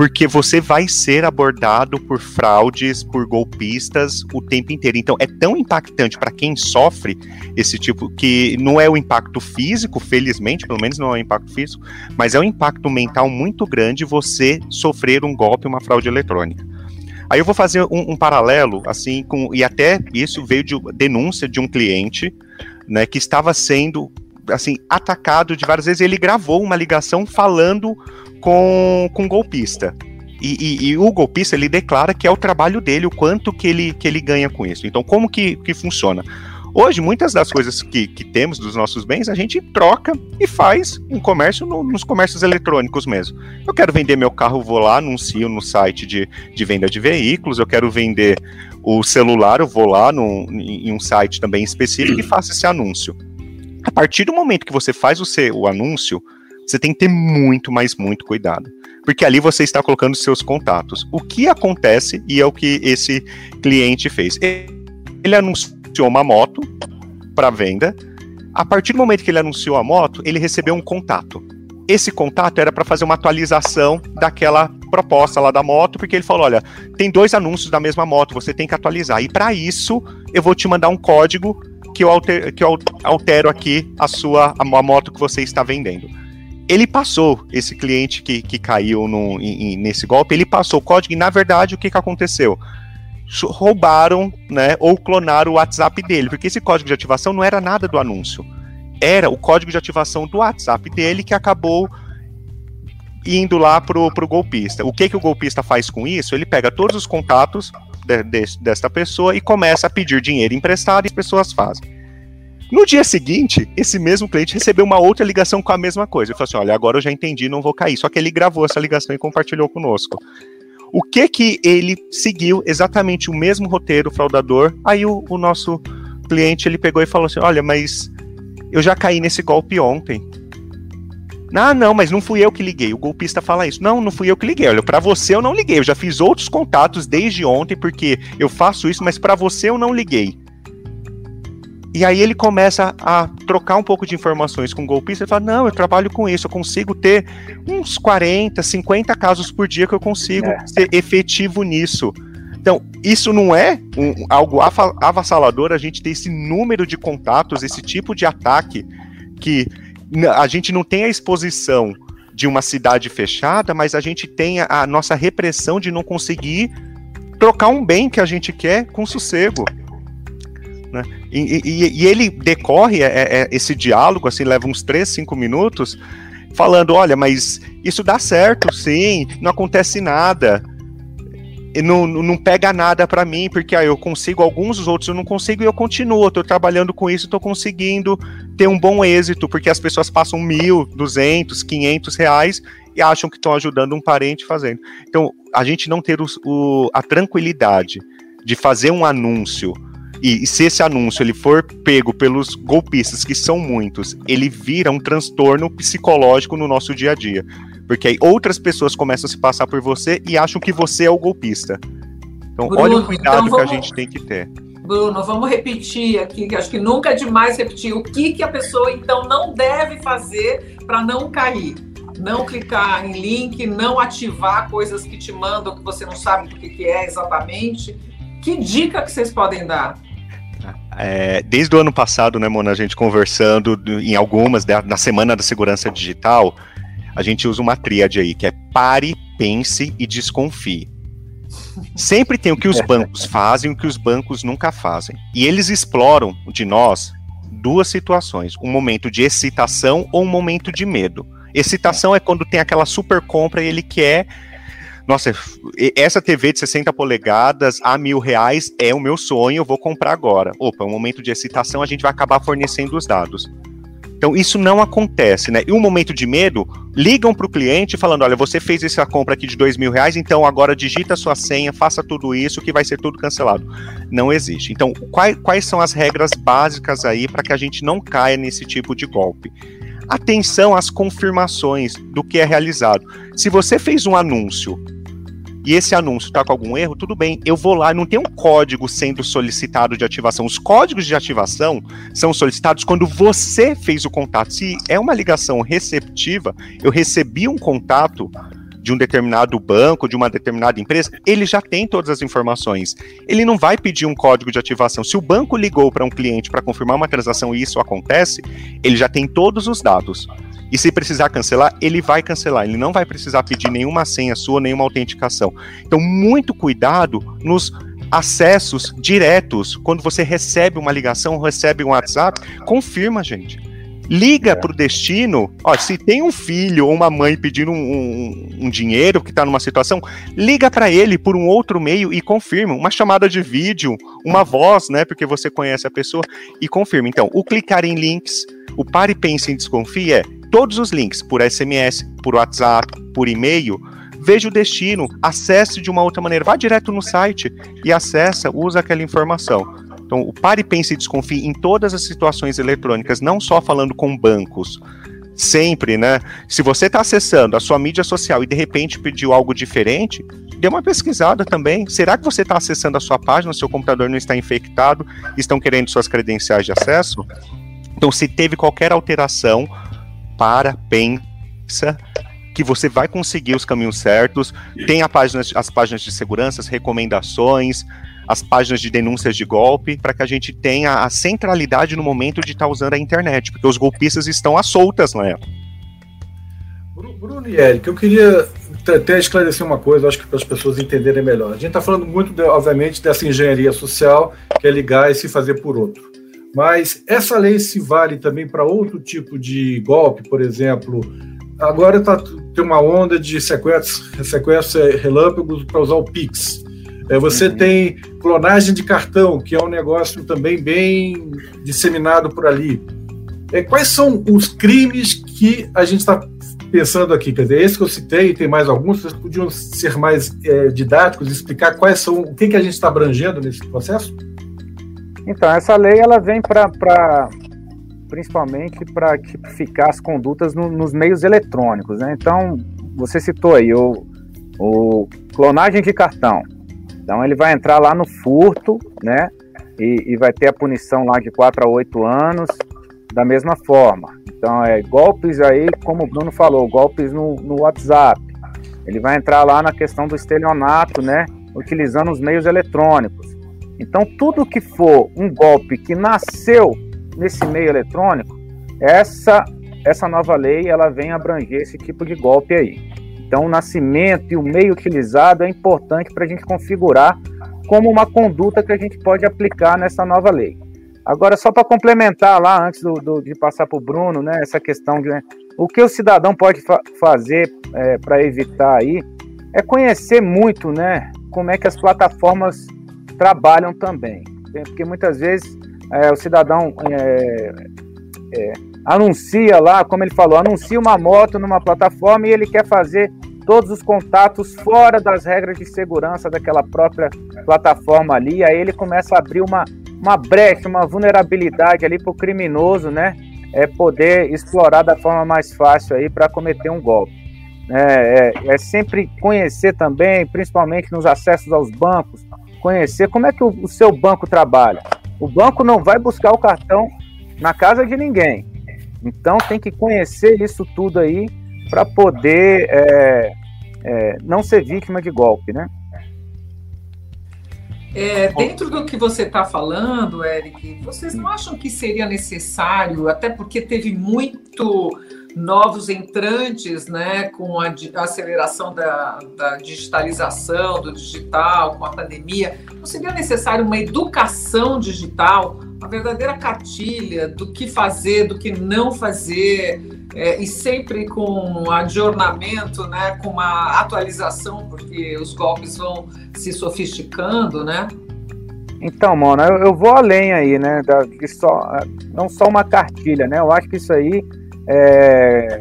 S6: porque você vai ser abordado por fraudes, por golpistas o tempo inteiro. Então é tão impactante para quem sofre esse tipo que não é o impacto físico, felizmente, pelo menos não é o impacto físico, mas é um impacto mental muito grande você sofrer um golpe, uma fraude eletrônica. Aí eu vou fazer um, um paralelo, assim, com. E até isso veio de denúncia de um cliente, né, que estava sendo assim, atacado de várias vezes. Ele gravou uma ligação falando com, com um golpista. E, e, e, o golpista ele declara que é o trabalho dele, o quanto que ele, que ele ganha com isso. Então, como que, que funciona? Hoje, muitas das coisas que, que temos dos nossos bens, a gente troca e faz um comércio no, nos comércios eletrônicos mesmo. Eu quero vender meu carro, vou lá, anuncio no site de, de venda de veículos, eu quero vender o celular, eu vou lá no, em um site também específico e faço esse anúncio. A partir do momento que você faz o, seu, anúncio, você tem que ter muito, mas muito cuidado. Porque ali você está colocando seus contatos. O que acontece, e é o que esse cliente fez. Ele anunciou uma moto para venda. A partir do momento que ele anunciou a moto, ele recebeu um contato. Esse contato era para fazer uma atualização daquela proposta lá da moto, porque ele falou: olha, tem dois anúncios da mesma moto, você tem que atualizar. E para isso, eu vou te mandar um código que eu, alter, que eu altero aqui a sua a, moto que você está vendendo. Ele passou, esse cliente que, que caiu no, nesse golpe, ele passou o código e, na verdade, o que, que aconteceu? roubaram, né, ou clonaram o WhatsApp dele, porque esse código de ativação não era nada do anúncio. Era o código de ativação do WhatsApp dele que acabou indo lá pro, pro golpista. O que que o golpista faz com isso? Ele pega todos os contatos de, de, desta pessoa e começa a pedir dinheiro emprestado e as pessoas fazem. No dia seguinte, esse mesmo cliente recebeu uma outra ligação com a mesma coisa. Ele falou assim: olha, agora eu já entendi, não vou cair. Só que ele gravou essa ligação e compartilhou conosco. O que que ele seguiu exatamente o mesmo roteiro fraudador? Aí o, o nosso cliente ele pegou e falou assim: Olha, mas eu já caí nesse golpe ontem. Ah, não, mas não fui eu que liguei. O golpista fala isso. Não, não fui eu que liguei. Olha, para você eu não liguei. Eu já fiz outros contatos desde ontem porque eu faço isso, mas para você eu não liguei. E aí ele começa a trocar um pouco de informações com o golpista e fala: Não, eu trabalho com isso, eu consigo ter uns 40, 50 casos por dia que eu consigo é. ser efetivo nisso. Então, isso não é um, algo avassalador a gente ter esse número de contatos, esse tipo de ataque que a gente não tem a exposição de uma cidade fechada, mas a gente tem a, a nossa repressão de não conseguir trocar um bem que a gente quer com sossego. Né? E, e, e, ele decorre é, é, esse diálogo, assim, leva uns 3, 5 minutos, falando: olha, mas isso dá certo, sim, não acontece nada. Não, não pega nada para mim, porque ah, eu consigo alguns, os outros eu não consigo e eu continuo. Estou trabalhando com isso, estou conseguindo ter um bom êxito, porque as pessoas passam mil, duzentos, quinhentos reais e acham que estão ajudando um parente fazendo. Então, a gente não ter o, o, a tranquilidade de fazer um anúncio e, e, se esse anúncio ele for pego pelos golpistas, que são muitos, ele vira um transtorno psicológico no nosso dia a dia. Porque aí outras pessoas começam a se passar por você e acham que você é o golpista. Então, Bruno, olha o cuidado então vamos, que a gente tem que ter.
S7: Bruno, vamos repetir aqui, que acho que nunca é demais repetir. O que, que a pessoa, então, não deve fazer para não cair? Não clicar em link, não ativar coisas que te mandam que você não sabe o que, que é exatamente. Que dica que vocês podem dar?
S6: É, desde o ano passado, né, Mona, a gente conversando em algumas, na Semana da Segurança Digital, a gente usa uma tríade aí, que é pare, pense e desconfie. Sempre tem o que os bancos fazem e o que os bancos nunca fazem. E eles exploram de nós duas situações: um momento de excitação ou um momento de medo. Excitação é quando tem aquela super compra e ele quer. Nossa, essa TV de 60 polegadas a mil reais é o meu sonho, eu vou comprar agora. Opa, é um momento de excitação, a gente vai acabar fornecendo os dados. Então isso não acontece, né? E um momento de medo, ligam para o cliente falando, olha, você fez essa compra aqui de dois mil reais, então agora digita sua senha, faça tudo isso que vai ser tudo cancelado. Não existe. Então quais, quais são as regras básicas aí para que a gente não caia nesse tipo de golpe? Atenção às confirmações do que é realizado. Se você fez um anúncio e esse anúncio está com algum erro, tudo bem, eu vou lá, não tem um código sendo solicitado de ativação. Os códigos de ativação são solicitados quando você fez o contato. Se é uma ligação receptiva, eu recebi um contato de um determinado banco, de uma determinada empresa, ele já tem todas as informações. Ele não vai pedir um código de ativação. Se o banco ligou para um cliente para confirmar uma transação e isso acontece, ele já tem todos os dados. E se precisar cancelar, ele vai cancelar. Ele não vai precisar pedir nenhuma senha sua, nenhuma autenticação. Então, muito cuidado nos acessos diretos. Quando você recebe uma ligação, recebe um WhatsApp, confirma, gente. Liga é. para o destino. Ó, se tem um filho ou uma mãe pedindo um, um, um dinheiro que está numa situação, liga para ele por um outro meio e confirma. Uma chamada de vídeo, uma voz, né? Porque você conhece a pessoa e confirma. Então, o clicar em links, o pare, pense e desconfie é todos os links por SMS, por WhatsApp, por e-mail. Veja o destino, acesse de uma outra maneira, vá direto no site e acessa, usa aquela informação. Então, o pare, pense e desconfie em todas as situações eletrônicas, não só falando com bancos. Sempre, né? Se você está acessando a sua mídia social e de repente pediu algo diferente, dê uma pesquisada também. Será que você está acessando a sua página, seu computador não está infectado, estão querendo suas credenciais de acesso? Então, se teve qualquer alteração, para, pensa que você vai conseguir os caminhos certos. Tem página, as páginas de segurança, as recomendações, as páginas de denúncias de golpe, para que a gente tenha a centralidade no momento de estar tá usando a internet, porque os golpistas estão às soltas lá.
S8: Bruno e Eric, eu queria até esclarecer uma coisa, acho que para as pessoas entenderem melhor. A gente está falando muito, obviamente, dessa engenharia social, que é ligar e se fazer por outro. Mas essa lei se vale também para outro tipo de golpe, por exemplo. Agora tá, tem uma onda de sequestros, sequestros relâmpagos para usar o Pix. É, você uhum. tem clonagem de cartão, que é um negócio também bem disseminado por ali. É, quais são os crimes que a gente está pensando aqui? Quer dizer, esse que eu citei, tem mais alguns, vocês podiam ser mais é, didáticos, explicar quais são, o que, que a gente está abrangendo nesse processo?
S5: Então, essa lei ela vem para principalmente para tipificar as condutas no, nos meios eletrônicos, né? Então, você citou aí o, o clonagem de cartão. Então, ele vai entrar lá no furto, né? E, e vai ter a punição lá de 4 a 8 anos, da mesma forma. Então, é golpes aí, como o Bruno falou, golpes no, no WhatsApp. Ele vai entrar lá na questão do estelionato, né? Utilizando os meios eletrônicos. Então, tudo que for um golpe que nasceu nesse meio eletrônico, essa essa nova lei ela vem abranger esse tipo de golpe aí. Então, o nascimento e o meio utilizado é importante para a gente configurar como uma conduta que a gente pode aplicar nessa nova lei. Agora, só para complementar lá, antes do, do, de passar para o Bruno, né, essa questão de né, o que o cidadão pode fa fazer é, para evitar aí é conhecer muito, né, como é que as plataformas trabalham também. Porque muitas vezes é, o cidadão é, é, anuncia lá, como ele falou, anuncia uma moto numa plataforma e ele quer fazer todos os contatos fora das regras de segurança daquela própria plataforma ali, aí ele começa a abrir uma, uma brecha, uma vulnerabilidade ali para o criminoso, né? É poder explorar da forma mais fácil aí para cometer um golpe. É, é, é, sempre conhecer também, principalmente nos acessos aos bancos, conhecer como é que o, o seu banco trabalha. O banco não vai buscar o cartão na casa de ninguém. Então tem que conhecer isso tudo aí para poder é, é, não ser vítima de golpe, né?
S7: É, dentro do que você está falando, Eric, vocês não acham que seria necessário, até porque teve muito novos entrantes, né, com a aceleração da, da, digitalização, do digital, com a pandemia, não seria necessário uma educação digital, uma verdadeira cartilha do que fazer, do que não fazer, é, e sempre com um adornamento, né, com uma atualização, porque os golpes vão se sofisticando, né?
S5: Então, Mona, eu, eu vou além aí, né? Da, só, não só uma cartilha, né? Eu acho que isso aí é,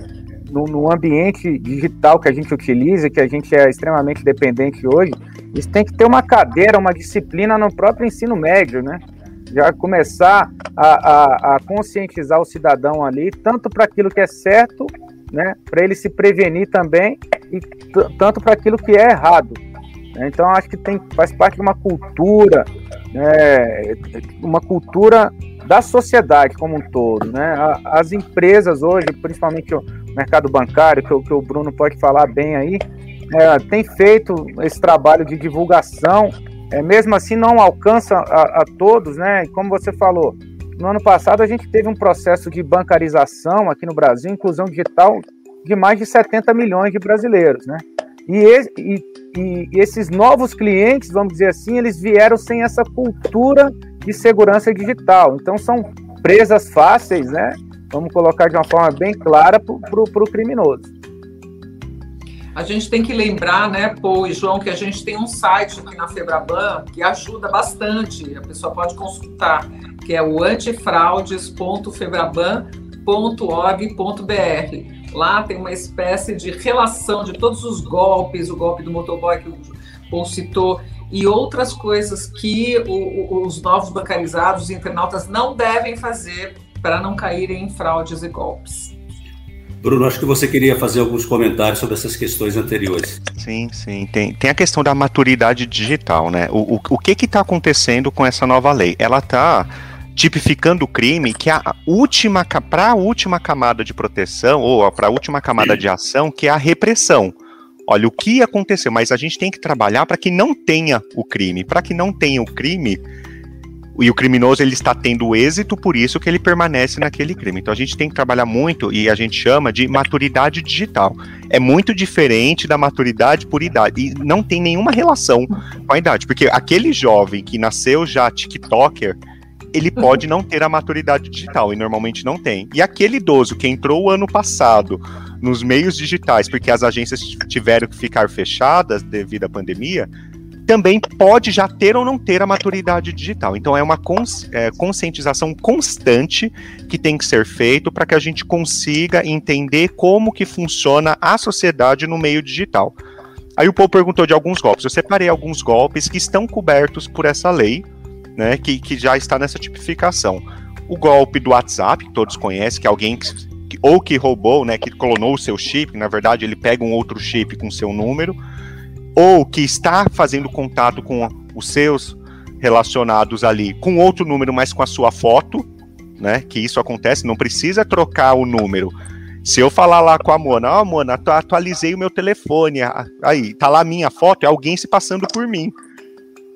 S5: no, no, ambiente digital que a gente utiliza, que a gente é extremamente dependente hoje, isso tem que ter uma cadeira, uma disciplina no próprio ensino médio, né? Já começar a, a, a conscientizar o cidadão ali, tanto para aquilo que é certo, né? Para ele se prevenir também, e tanto para aquilo que é errado. Então, acho que tem, faz parte de uma cultura, né? uma cultura da sociedade como um todo. Né? As empresas hoje, principalmente o mercado bancário, que, que o Bruno pode falar bem aí, é, tem feito esse trabalho de divulgação, é, mesmo assim não alcança a, a todos, né? Como você falou, no ano passado a gente teve um processo de bancarização aqui no Brasil, inclusão digital, de mais de 70 milhões de brasileiros, né? E, e, e, esses novos clientes, vamos dizer assim, eles vieram sem essa cultura de segurança digital. Então são presas fáceis, né? Vamos colocar de uma forma bem clara para o criminoso.
S7: A gente tem que lembrar, né, Pô e João, que a gente tem um site aqui na Febraban que ajuda bastante, a pessoa pode consultar, que é o antifraudes.febraban.org.br. Lá tem uma espécie de relação de todos os golpes, o golpe do motoboy que o Paul citou, e outras coisas que o, os novos bancarizados, os internautas, não devem fazer para não caírem em fraudes e golpes.
S4: Bruno, acho que você queria fazer alguns comentários sobre essas questões anteriores.
S6: Sim, sim. Tem, tem a questão da maturidade digital, né? O, o, o que está acontecendo com essa nova lei? Ela está tipificando o crime que a última para a última camada de proteção ou para a última camada de ação, que é a repressão olha, o que aconteceu, mas a gente tem que trabalhar para que não tenha o crime. Para que não tenha o crime, e o criminoso ele está tendo êxito, por isso que ele permanece naquele crime. Então a gente tem que trabalhar muito e a gente chama de maturidade digital. É muito diferente da maturidade por idade e não tem nenhuma relação com a idade, porque aquele jovem que nasceu já TikToker, ele pode não ter a maturidade digital e normalmente não tem. E aquele idoso que entrou ano passado nos meios digitais, porque as agências tiveram que ficar fechadas devido à pandemia, também pode já ter ou não ter a maturidade digital. Então é uma cons é, conscientização constante que tem que ser feito para que a gente consiga entender como que funciona a sociedade no meio digital. Aí o Paul perguntou de alguns golpes. Eu separei alguns golpes que estão cobertos por essa lei, né, que, que já está nessa tipificação. O golpe do WhatsApp, que todos conhecem, que é alguém que, ou que roubou, né, que clonou o seu chip, na verdade ele pega um outro chip com seu número, ou que está fazendo contato com os seus relacionados ali com outro número, mas com a sua foto, né, que isso acontece, não precisa trocar o número. Se eu falar lá com a Mona, ó, oh, Mona, atualizei o meu telefone, aí, tá lá a minha foto, é alguém se passando por mim.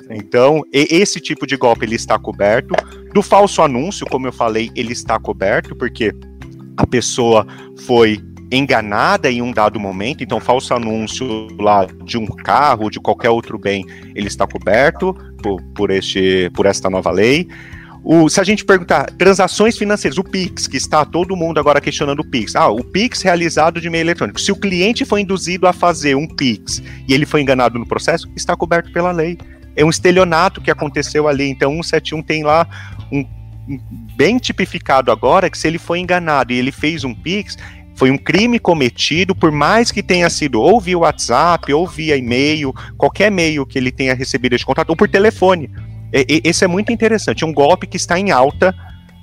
S6: Então, esse tipo de golpe ele está coberto. Do falso anúncio, como eu falei, ele está coberto, porque a pessoa foi enganada em um dado momento, então falso anúncio lá de um carro, de qualquer outro bem, ele está coberto por, por, este, por esta nova lei. O, se a gente perguntar transações financeiras, o Pix, que está todo mundo agora questionando o Pix. Ah, o Pix realizado de meio eletrônico. Se o cliente foi induzido a fazer um Pix e ele foi enganado no processo, está coberto pela lei é um estelionato que aconteceu ali. Então, 171 tem lá um, bem tipificado agora que se ele foi enganado e ele fez um Pix, foi um crime cometido, por mais que tenha sido ou via WhatsApp, ou via e-mail, qualquer e-mail que ele tenha recebido esse contato, ou por telefone. E, esse é muito interessante, é um golpe que está em alta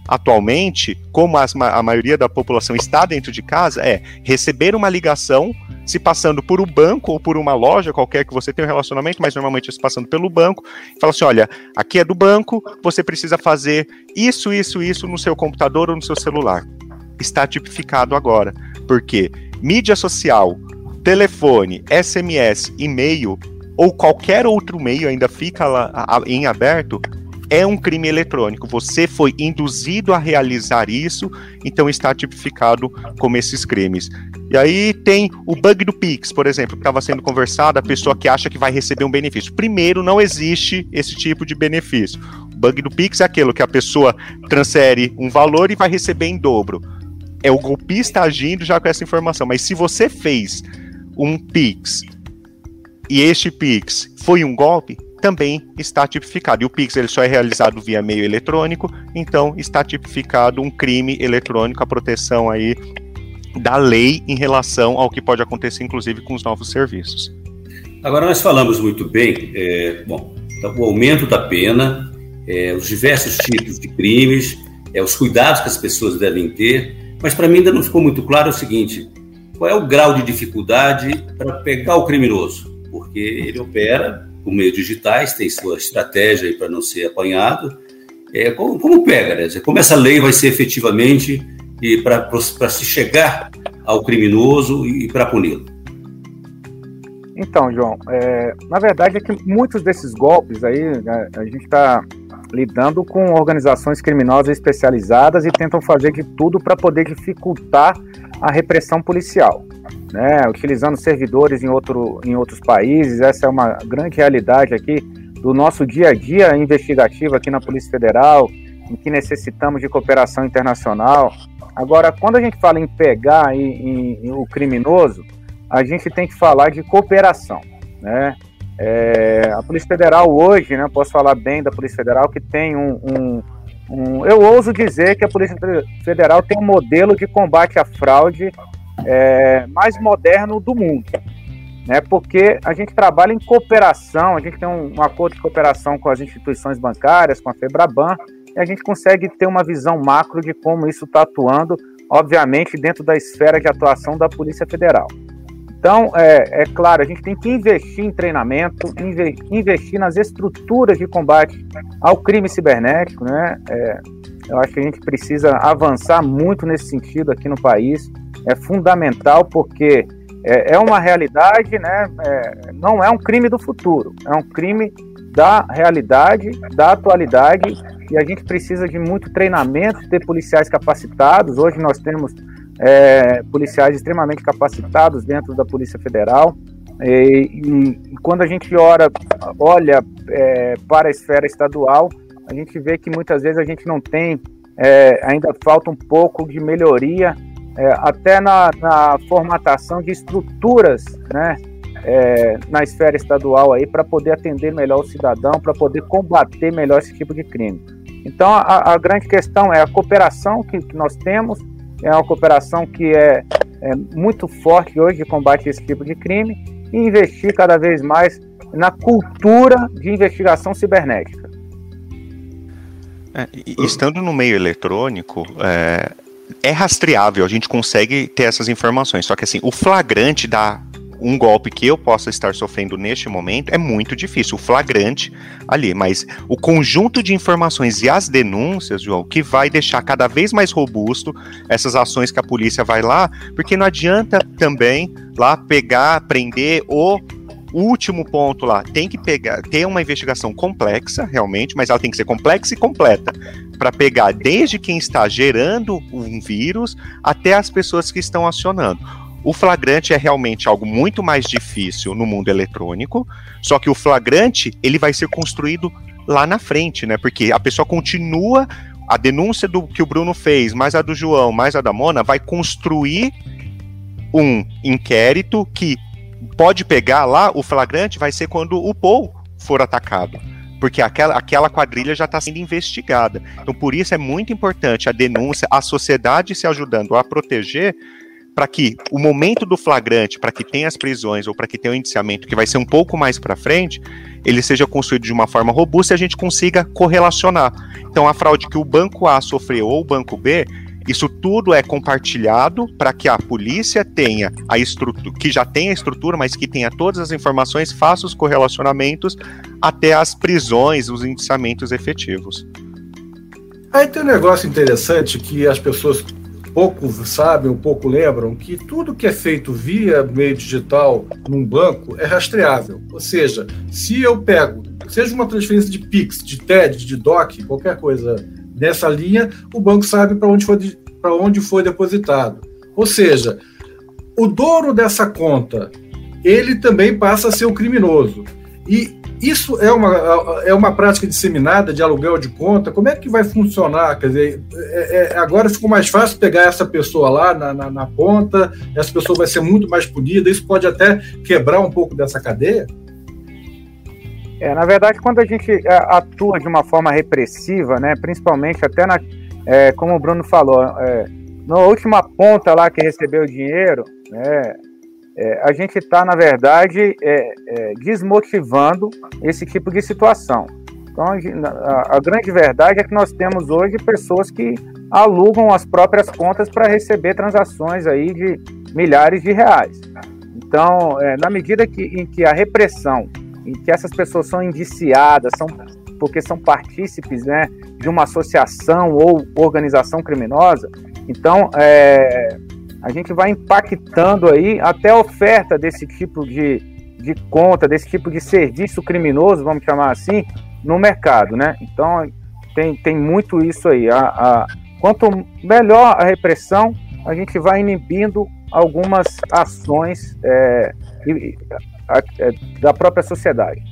S6: atualmente, como as, a maioria da população está dentro de casa, é receber uma ligação se passando por um banco ou por uma loja qualquer que você tenha um relacionamento, mas normalmente se passando pelo banco, e fala assim: olha, aqui é do banco, você precisa fazer isso, isso, isso no seu computador ou no seu celular. Está tipificado agora. Porque mídia social, telefone, SMS, e-mail ou qualquer outro meio ainda fica lá em aberto, é um crime eletrônico. Você foi induzido a realizar isso, então está tipificado como esses crimes. E aí tem o bug do Pix, por exemplo, que estava sendo conversado, a pessoa que acha que vai receber um benefício. Primeiro, não existe esse tipo de benefício. O bug do Pix é aquilo que a pessoa transfere um valor e vai receber em dobro. É o golpista agindo já com essa informação. Mas se você fez um Pix e este Pix foi um golpe, também está tipificado. E o Pix ele só é realizado via meio eletrônico, então está tipificado um crime eletrônico, a proteção aí da lei em relação ao que pode acontecer, inclusive, com os novos serviços.
S4: Agora, nós falamos muito bem, é, bom, o aumento da pena, é, os diversos tipos de crimes, é, os cuidados que as pessoas devem ter, mas para mim ainda não ficou muito claro o seguinte: qual é o grau de dificuldade para pegar o criminoso? Porque ele opera por meio digitais, tem sua estratégia para não ser apanhado. É, como, como pega, né? Como essa lei vai ser efetivamente e para se chegar ao criminoso e, para puni-lo?
S5: Então, João, é, na verdade é que muitos desses golpes aí, né, a gente está lidando com organizações criminosas especializadas e tentam fazer de tudo para poder dificultar a repressão policial, né? Utilizando servidores em, outro, em outros países, essa é uma grande realidade aqui do nosso dia a dia investigativo aqui na Polícia Federal, em que necessitamos de cooperação internacional. Agora, quando a gente fala em pegar em, em, o criminoso, a gente tem que falar de cooperação, né? É, a Polícia Federal hoje, né, posso falar bem da Polícia Federal, que tem um, um, um, Eu ouso dizer que a Polícia Federal tem um modelo de combate à fraude é, mais moderno do mundo. Né, porque a gente trabalha em cooperação, a gente tem um, um acordo de cooperação com as instituições bancárias, com a FEBRABAN, e a gente consegue ter uma visão macro de como isso está atuando, obviamente, dentro da esfera de atuação da Polícia Federal. Então, é, é, claro, a gente tem que investir em treinamento, investir nas estruturas de combate ao crime cibernético, né? É, eu acho que a gente precisa avançar muito nesse sentido aqui no país. É fundamental porque é, é uma realidade, né? É, não é um crime do futuro, é um crime da realidade, da atualidade, e a gente precisa de muito treinamento, ter policiais capacitados. Hoje nós temos é, policiais extremamente capacitados dentro da Polícia Federal. E, e, quando a gente ora, olha é, para a esfera estadual, a gente vê que muitas vezes a gente não tem, é, ainda falta um pouco de melhoria, é, até na, na, formatação de estruturas, né, é, na esfera estadual aí, para poder atender melhor o cidadão, para poder combater melhor esse tipo de crime. Então, a, a grande questão é a cooperação que, que nós temos, é uma cooperação que é, é muito forte hoje de combate a esse tipo de crime e investir cada vez mais na cultura de investigação cibernética.
S6: É, estando no meio eletrônico, é, é, rastreável, a gente consegue ter essas informações. Só que assim, o flagrante da um golpe que eu possa estar sofrendo neste momento é muito difícil, o flagrante ali, mas o conjunto de informações e as denúncias, João, que vai deixar cada vez mais robusto essas ações que a polícia vai lá, porque não adianta também lá pegar, prender ou último ponto lá tem que pegar, ter uma investigação complexa, realmente, mas ela tem que ser complexa e completa para pegar desde quem está gerando um vírus até as pessoas que estão acionando. O flagrante é realmente algo muito mais difícil no mundo eletrônico, só que o flagrante ele vai ser construído lá na frente, né? Porque a pessoa continua a denúncia do que o Bruno fez, mais a do João, mais a da Mona, vai construir um inquérito que pode pegar lá o flagrante vai ser quando o Paul for atacado. Porque aquela, aquela quadrilha já está sendo investigada. Então, por isso é muito importante a denúncia, a sociedade se ajudando a proteger para que o momento do flagrante, para que tenha as prisões ou para que tenha o indiciamento, que vai ser um pouco mais para frente, ele seja construído de uma forma robusta e a gente consiga correlacionar. Então, a fraude que o banco A sofreu ou o banco B, isso tudo é compartilhado para que a polícia tenha a estrutura, que já tenha a estrutura, mas que tenha todas as informações, faça os correlacionamentos até as prisões, os indiciamentos efetivos.
S8: Aí tem um negócio interessante que as pessoas pouco sabem ou pouco lembram que tudo que é feito via meio digital num banco é rastreável. Ou seja, se eu pego, seja uma transferência de Pix, de TED, de DOC, qualquer coisa nessa linha, o banco sabe para onde, foi, onde foi depositado. Ou seja, o dono dessa conta, ele também passa a ser o criminoso. E isso é uma, é uma prática disseminada de aluguel de conta? Como é que vai funcionar? Quer dizer, é, é, agora ficou mais fácil pegar essa pessoa lá na, na, na, ponta, essa pessoa vai ser muito mais punida, isso pode até quebrar um pouco dessa cadeia?
S5: É, na verdade, quando a gente é, atua de uma forma repressiva, né, principalmente até na, é, como o Bruno falou, é, na última ponta lá que recebeu o dinheiro, né, é, a gente está, na verdade, é, é, desmotivando esse tipo de situação. Então, a, a, grande verdade é que nós temos hoje pessoas que alugam as próprias contas para receber transações aí de milhares de reais. Então, na medida que, em que a repressão, em que essas pessoas são indiciadas, são porque são partícipes né, de uma associação ou organização criminosa, então é, a gente vai impactando aí até a oferta desse tipo de, de conta, desse tipo de serviço criminoso, vamos chamar assim, no mercado, né? Então tem, tem muito isso aí. A, a, quanto melhor a repressão, a gente vai inibindo algumas ações é, da própria sociedade.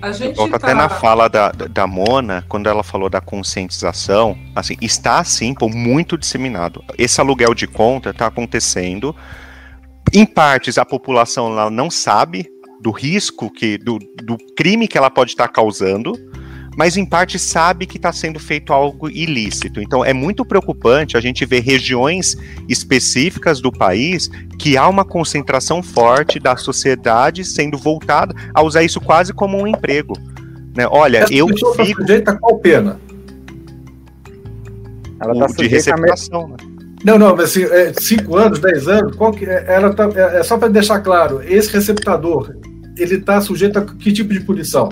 S6: A gente Volta tá... até na fala da, da Mona, quando ela falou da conscientização, assim, está assim, pô, muito disseminado. Esse aluguel de conta está acontecendo. Em partes, a população lá não sabe do risco que do, do crime que ela pode estar tá causando mas em parte sabe que está sendo feito algo ilícito. Então é muito preocupante a gente ver regiões específicas do país que há uma concentração forte da sociedade sendo voltada a usar isso quase como um emprego. Né? Olha, Essa eu
S8: fico. Tá sujeita a qual pena?
S6: Ela está de receptação, né?
S8: Não, não, mas assim, é, cinco anos, dez anos, qual que, é, ela tá, é, é só para deixar claro, esse receptador, ele está sujeito a que tipo de punição?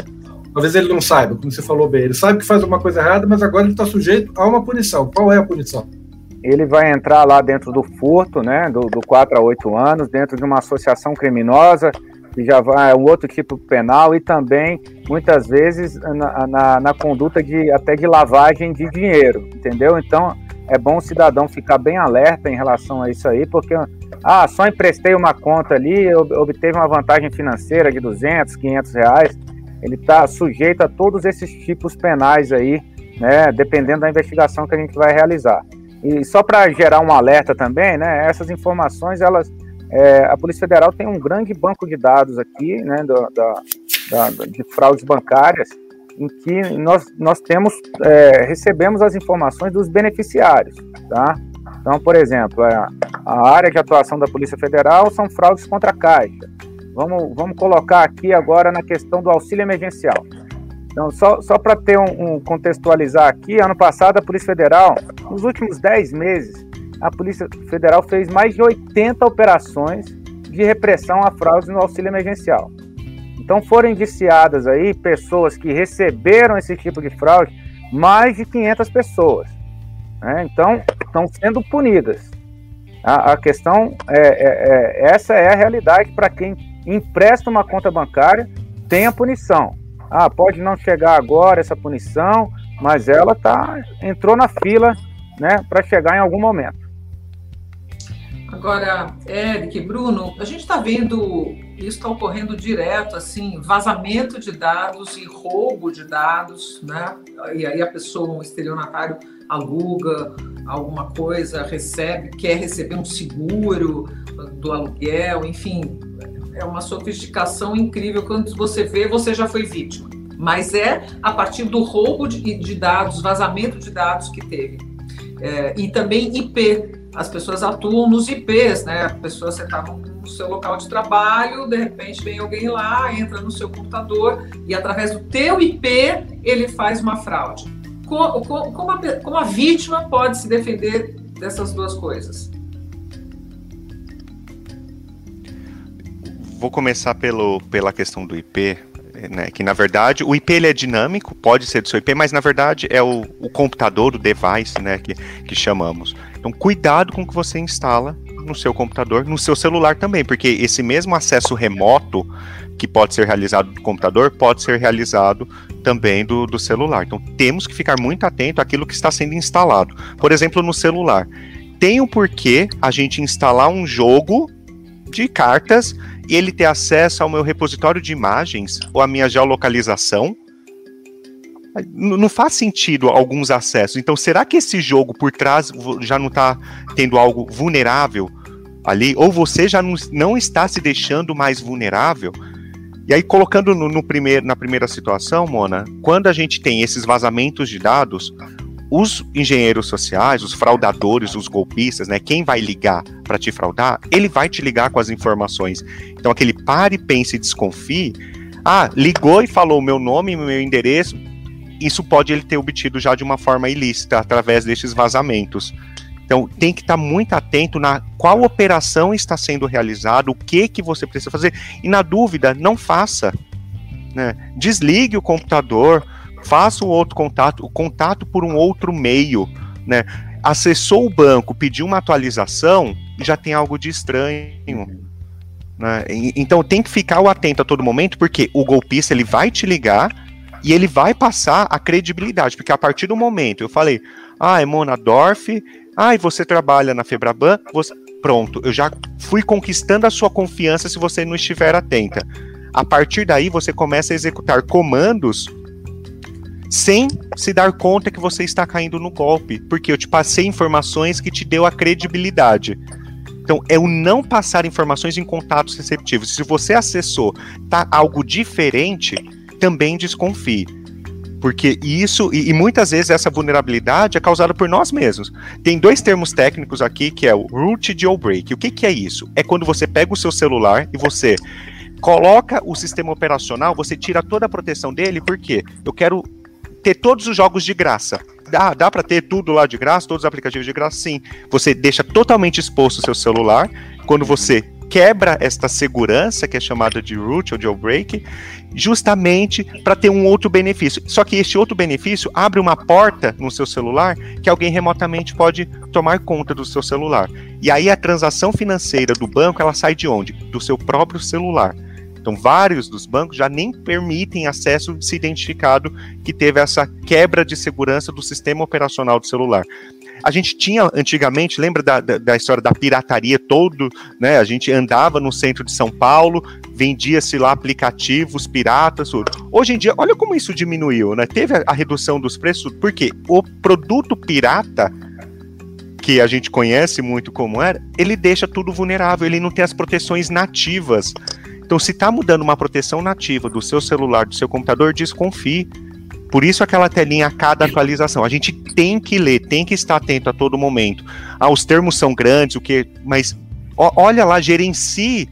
S8: Talvez ele não saiba, como você falou bem. Ele sabe que faz uma coisa errada, mas agora ele está sujeito a uma punição. Qual é a punição?
S5: Ele vai entrar lá dentro do furto, né, do, do 4 a 8 anos, dentro de uma associação criminosa, que já vai um outro tipo penal, e também, muitas vezes, na, na, na conduta de até de lavagem de dinheiro, entendeu? Então, é bom o cidadão ficar bem alerta em relação a isso aí, porque ah, só emprestei uma conta ali, obteve uma vantagem financeira de 200, 500 reais ele está sujeito a todos esses tipos penais aí, né, dependendo da investigação que a gente vai realizar. E só para gerar um alerta também, né, essas informações, elas, é, a Polícia Federal tem um grande banco de dados aqui, né, do, da, da, de fraudes bancárias, em que nós, nós temos, é, recebemos as informações dos beneficiários, tá? Então, por exemplo, a, a área de atuação da Polícia Federal são fraudes contra a Caixa. Vamos, vamos colocar aqui agora na questão do auxílio emergencial. Então, só, só para ter um, um, contextualizar aqui, ano passado a Polícia Federal, nos últimos 10 meses, a Polícia Federal fez mais de 80 operações de repressão a fraudes no auxílio emergencial. Então foram indiciadas aí pessoas que receberam esse tipo de fraude, mais de 500 pessoas. Né? Então estão sendo punidas. A, a questão é, é, é, essa é a realidade para quem empresta uma conta bancária, tem a punição. Ah, pode não chegar agora essa punição, mas ela tá entrou na fila, né, para chegar em algum momento.
S7: Agora, Eric, Bruno, a gente está vendo isso está ocorrendo direto, assim, vazamento de dados e roubo de dados, né? E aí a pessoa, um estelionatário, aluga alguma coisa, recebe, quer receber um seguro do aluguel, enfim, é uma sofisticação incrível. Quando você vê, você já foi vítima. Mas é a partir do roubo de, de dados, vazamento de dados que teve. É, e também IP. As pessoas atuam nos IPs, né? A pessoa, você está no seu local de trabalho, de repente vem alguém lá, entra no seu computador e através do teu IP ele faz uma fraude. Como, como, a, como a vítima pode se defender dessas duas coisas?
S6: Vou começar pelo, pela questão do IP. né, que na verdade o IP ele é dinâmico, pode ser do seu IP, mas na verdade é o, o computador, o device, né, que, que chamamos. Então, cuidado com o que você instala no seu computador, no seu celular também, porque esse mesmo acesso remoto que pode ser realizado do computador pode ser realizado também do, do celular. Então, temos que ficar muito atento àquilo que está sendo instalado. Por exemplo, no celular, tem o porquê a gente instalar um jogo de cartas ele ter acesso ao meu repositório de imagens ou à minha geolocalização. Não faz sentido alguns acessos. Então, será que esse jogo por trás já não está tendo algo vulnerável ali? Ou você já não, não está se deixando mais vulnerável? E aí, colocando no, no na primeira situação, Mona, quando a gente tem esses vazamentos de dados, os engenheiros sociais, os fraudadores, os golpistas, né? Quem vai ligar para te fraudar, ele vai te ligar com as informações. Então, aquele pare, pense e desconfie. Ah, ligou e falou meu nome, meu endereço. Isso pode ele ter obtido já de uma forma ilícita através desses vazamentos. Então, tem que estar muito atento na qual operação está sendo realizada, o que que você precisa fazer. E na dúvida, não faça. Né? Desligue o computador, faça um outro contato, o contato por um outro meio, né? Acessou o banco, pediu uma atualização, já tem algo de estranho. Né? Então tem que ficar atento a todo momento, porque o golpista ele vai te ligar e ele vai passar a credibilidade, porque a partir do momento eu falei, ah, é Mona Dorf, ah, e você trabalha na Febraban, você... pronto, eu já fui conquistando a sua confiança se você não estiver atenta. A partir daí você começa a executar comandos sem se dar conta que você está caindo no golpe, porque eu te passei informações que te deu a credibilidade. Então, é o não passar informações em contatos receptivos. Se você acessou tá algo diferente, também desconfie. Porque isso, e, e, muitas vezes essa vulnerabilidade é causada por nós mesmos. Tem dois termos técnicos aqui que é o root jailbreak. O que, que é isso? É quando você pega o seu celular e você coloca o sistema operacional, você tira toda a proteção dele, porque eu quero ter todos os jogos de graça. Dá, dá para ter tudo lá de graça, todos os aplicativos de graça? Sim. Você deixa totalmente exposto o seu celular. Quando você quebra esta segurança, que é chamada de root ou jailbreak, justamente para ter um outro benefício. Só que este outro benefício abre uma porta no seu celular que alguém remotamente pode tomar conta do seu celular. E aí a transação financeira do banco, ela sai de onde? Do seu próprio celular. Então, vários dos bancos já nem permitem acesso se identificado que teve essa quebra de segurança do sistema operacional do celular. A gente tinha antigamente, lembra da, da, da, história da pirataria todo, né? A gente andava no centro de São Paulo, vendia-se lá aplicativos piratas, tudo. Hoje em dia, olha como isso diminuiu, né? Teve a, a redução dos preços, porque o produto pirata que a gente conhece muito como era, ele deixa tudo vulnerável, ele não tem as proteções nativas então, se está mudando uma proteção nativa do seu celular, do seu computador, desconfie. Por isso aquela telinha a cada atualização. A gente tem que ler, tem que estar atento a todo momento. Ah, os termos são grandes, o que, mas olha lá, gerencie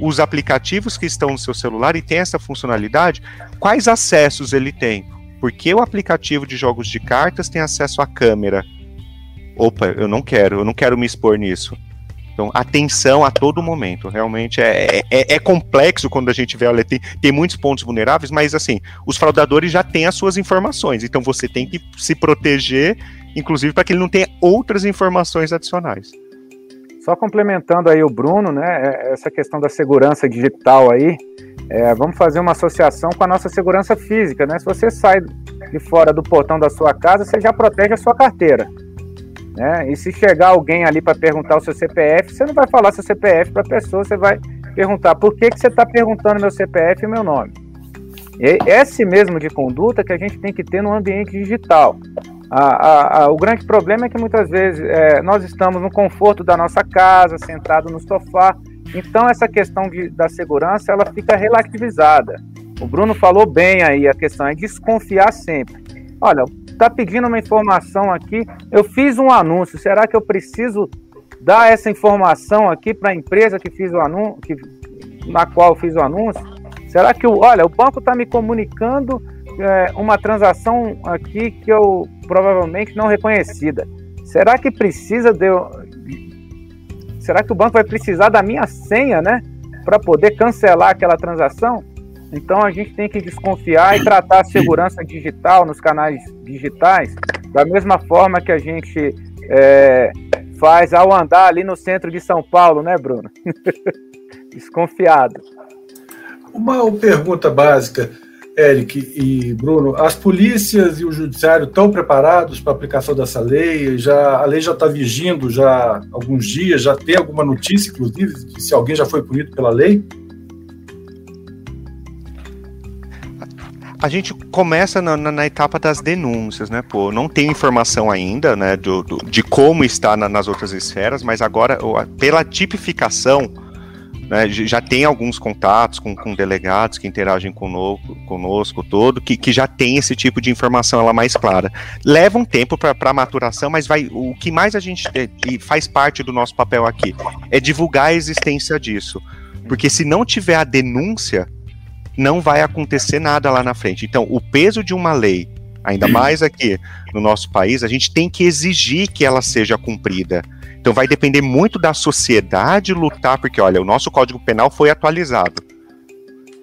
S6: os aplicativos que estão no seu celular e tem essa funcionalidade. Quais acessos ele tem? Porque o aplicativo de jogos de cartas tem acesso à câmera. Opa, eu não quero, eu não quero me expor nisso. Então, atenção a todo momento. Realmente é, é, é complexo quando a gente vê, olha, tem, tem muitos pontos vulneráveis, mas assim, os fraudadores já têm as suas informações. Então você tem que se proteger, inclusive para que ele não tenha outras informações adicionais.
S5: Só complementando aí o Bruno, né? É, essa questão da segurança digital aí, é, vamos fazer uma associação com a nossa segurança física, né? Se você sai de fora do portão da sua casa, você já protege a sua carteira. Né? E se chegar alguém ali para perguntar o seu CPF, você não vai falar seu CPF para a pessoa, você vai perguntar por que, que você está perguntando meu CPF e meu nome. E esse mesmo de conduta que a gente tem que ter no ambiente digital. A, a, a, o grande problema é que muitas vezes é, nós estamos no conforto da nossa casa, sentado no sofá, então essa questão de, da segurança ela fica relativizada. O Bruno falou bem aí, a questão é desconfiar sempre. Olha, está pedindo uma informação aqui. Eu fiz um anúncio. Será que eu preciso dar essa informação aqui para a empresa que fiz o anúncio, na qual fiz o anúncio? Será que o, olha, o banco está me comunicando é, uma transação aqui que eu provavelmente não reconhecida? Será que precisa de, será que o banco vai precisar da minha senha, né, para poder cancelar aquela transação? Então a gente tem que desconfiar e tratar a segurança digital nos canais digitais da mesma forma que a gente é, faz ao andar ali no centro de São Paulo, né, Bruno? Desconfiado.
S8: Uma pergunta básica, Eric e Bruno: as polícias e o judiciário estão preparados para a aplicação dessa lei? Já a lei já está vigindo já há alguns dias? Já tem alguma notícia, inclusive, de se alguém já foi punido pela lei?
S6: A gente começa na, na, na, etapa das denúncias, né? Pô, não tem informação ainda, né, do, do de como está na, nas outras esferas, mas agora, pela tipificação, né, já tem alguns contatos com, com delegados que interagem conosco, conosco todo, que, que já tem esse tipo de informação ela mais clara. Leva um tempo para maturação, mas vai o que mais a gente é, e faz parte do nosso papel aqui é divulgar a existência disso. Porque se não tiver a denúncia, não vai acontecer nada lá na frente. Então, o peso de uma lei, ainda mais aqui no nosso país, a gente tem que exigir que ela seja cumprida. Então, vai depender muito da sociedade lutar, porque, olha, o nosso Código Penal foi atualizado.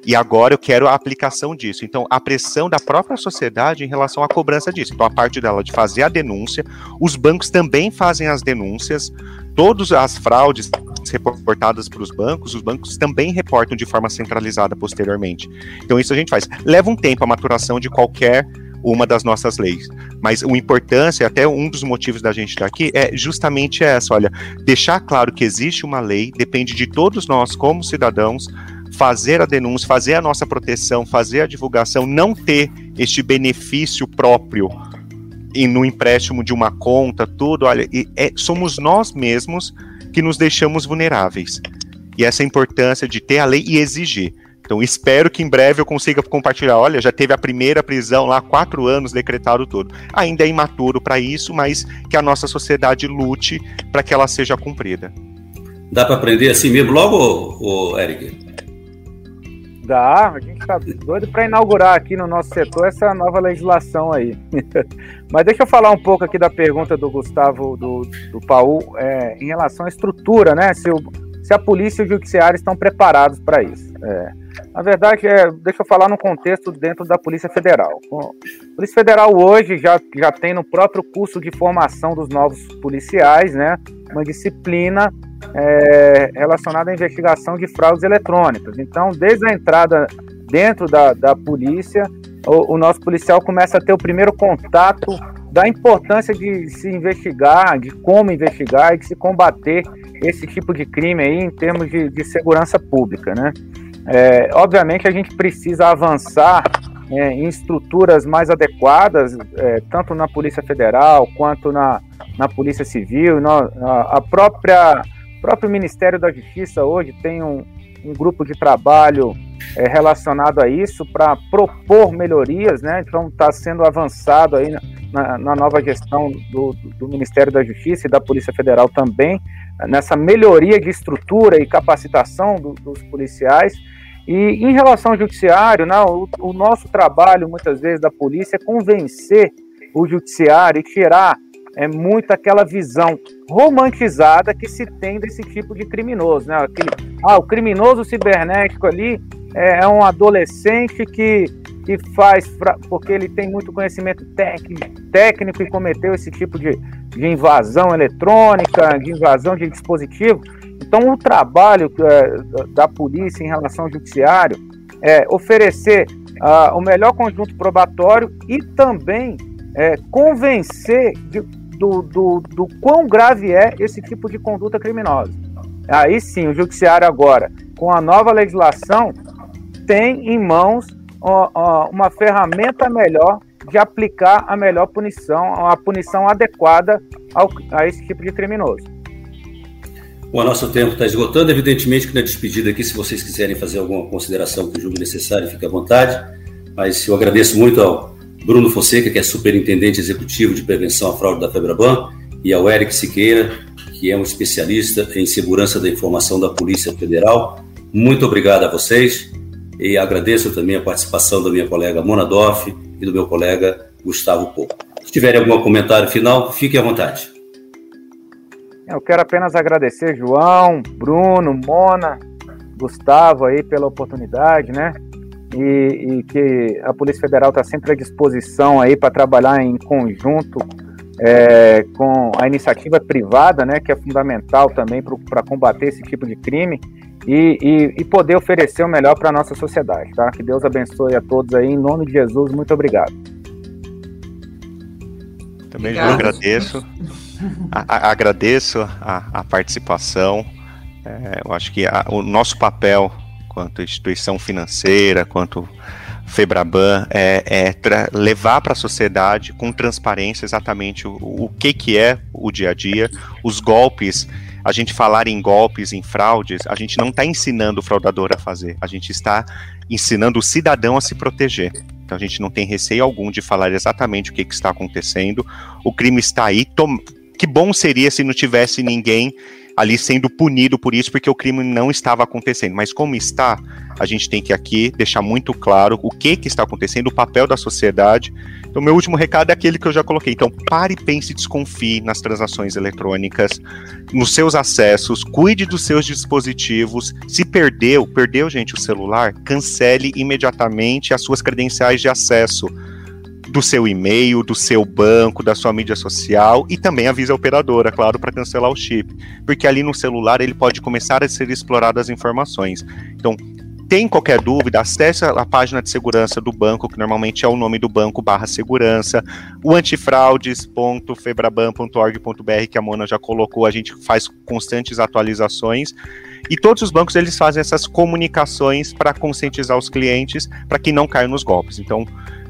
S6: E agora eu quero a aplicação disso. Então, a pressão da própria sociedade em relação à cobrança disso. Então, a parte dela de fazer a denúncia, os bancos também fazem as denúncias, todas as fraudes reportadas para os bancos, os bancos também reportam de forma centralizada posteriormente. Então, isso a gente faz. Leva um tempo a maturação de qualquer uma das nossas leis. Mas o importância, até um dos motivos da gente estar aqui, é justamente essa: olha, deixar claro que existe uma lei, depende de todos nós, como cidadãos, fazer a denúncia, fazer a nossa proteção, fazer a divulgação, não ter este benefício próprio e no empréstimo de uma conta, tudo, olha, é, somos nós mesmos que nos deixamos vulneráveis. E essa importância de ter a lei e exigir. Então, espero que em breve eu consiga compartilhar. Olha, já teve a primeira prisão lá, quatro anos decretado todo. Ainda é imaturo para isso, mas que a nossa sociedade lute para que ela seja cumprida.
S4: Dá para aprender assim mesmo logo, o Eric?
S5: Dá, a gente está doido para inaugurar aqui no nosso setor essa nova legislação aí. Mas deixa eu falar um pouco aqui da pergunta do Gustavo, do, do Paul, é, em relação à estrutura, né? Se, o, se a polícia e o judiciário estão preparados para isso. É, na verdade, é, deixa eu falar no contexto dentro da Polícia Federal. A Polícia Federal hoje já, já tem no próprio curso de formação dos novos policiais, né? Uma disciplina é, relacionada à investigação de fraudes eletrônicas. Então, desde a entrada dentro da, da polícia, o, o, nosso policial começa a ter o primeiro contato da importância de se investigar, de como investigar e de se combater esse tipo de crime aí em termos de, de segurança pública, né? É, obviamente a gente precisa avançar é, em estruturas mais adequadas, é, tanto na Polícia Federal quanto na, na Polícia Civil, a própria o próprio Ministério da Justiça hoje tem um, um grupo de trabalho é, relacionado a isso para propor melhorias, né? Então está sendo avançado aí na, na, nova gestão do, do, Ministério da Justiça e da Polícia Federal também, nessa melhoria de estrutura e capacitação do, dos policiais. E em relação ao judiciário, não, o, o nosso trabalho muitas vezes da polícia é convencer o judiciário e tirar é muito aquela visão romantizada que se tem desse tipo de criminoso, né? Aquele, ah, o criminoso cibernético ali é, é um adolescente que, que faz porque ele tem muito conhecimento técnico, técnico e cometeu esse tipo de, de invasão eletrônica, de invasão de dispositivo. Então, o trabalho é, da polícia em relação ao judiciário é oferecer uh, o melhor conjunto probatório e também é, convencer de, do, do, do quão grave é esse tipo de conduta criminosa. Aí sim, o judiciário agora, com a nova legislação, tem em mãos ó, ó, uma ferramenta melhor de aplicar a melhor punição, a punição adequada ao, a esse tipo de criminoso.
S4: o nosso tempo está esgotando. Evidentemente que na despedida aqui, se vocês quiserem fazer alguma consideração que julgue necessário, fique à vontade. Mas eu agradeço muito ao Bruno Fonseca, que é superintendente executivo de prevenção à fraude da Febraban, e ao Eric Siqueira, que é um especialista em segurança da informação da Polícia Federal. Muito obrigado a vocês e agradeço também a participação da minha colega Mona Doff e do meu colega Gustavo Pouco. Se tiverem algum comentário final, fique à vontade.
S5: Eu quero apenas agradecer João, Bruno, Mona, Gustavo aí pela oportunidade, né? E, e que a Polícia Federal está sempre à disposição aí para trabalhar em conjunto é, com a iniciativa privada, né, que é fundamental também para combater esse tipo de crime e, e, e poder oferecer o melhor para a nossa sociedade, tá? Que Deus abençoe a todos aí, em nome de Jesus, muito obrigado.
S6: Também eu agradeço, a, a, agradeço a, a participação. É, eu acho que o nosso papel quanto instituição financeira, quanto Febraban, é, é levar para a sociedade com transparência exatamente o, o que, que é o dia a dia, os golpes. A gente falar em golpes, em fraudes, a gente não está ensinando o fraudador a fazer, a gente está ensinando o cidadão a se proteger. Então a gente não tem receio algum de falar exatamente o que, que está acontecendo. O crime está aí. Tom... Que bom seria se não tivesse ninguém ali sendo punido por isso, porque o crime não estava acontecendo. Mas como está, a gente tem que aqui deixar muito claro o que, que está acontecendo, o papel da sociedade. Então, meu último recado é aquele que eu já coloquei. Então, pare, pense e desconfie nas transações eletrônicas, nos seus acessos, cuide dos seus dispositivos. Se perdeu, perdeu, gente, o celular, cancele imediatamente as suas credenciais de acesso do seu e-mail, do seu banco, da sua mídia social e também avisa a operadora, claro, para cancelar o chip, porque ali no celular ele pode começar a ser explorado as informações. Então, tem qualquer dúvida, acesse a página de segurança do banco, que normalmente é o nome do banco barra segurança, o antifraudes.febraban.org.br, que a Mona já colocou, a gente faz constantes atualizações. E todos os bancos eles fazem essas comunicações para conscientizar os clientes para que não caiam nos golpes. Então,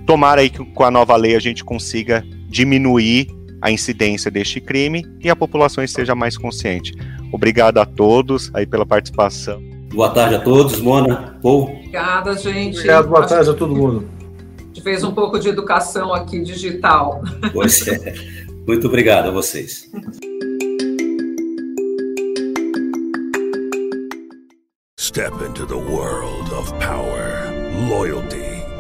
S6: Tomara aí que com a nova lei a gente consiga diminuir a incidência deste crime e a população esteja mais consciente. Obrigado a todos aí pela participação.
S4: Boa tarde a todos, Mona, Paul.
S7: Obrigada, gente.
S8: Obrigado, boa tarde a todo mundo.
S7: A gente fez um pouco de educação aqui digital.
S4: Pois é. Muito obrigado a vocês.
S1: Step into the world of power, loyalty.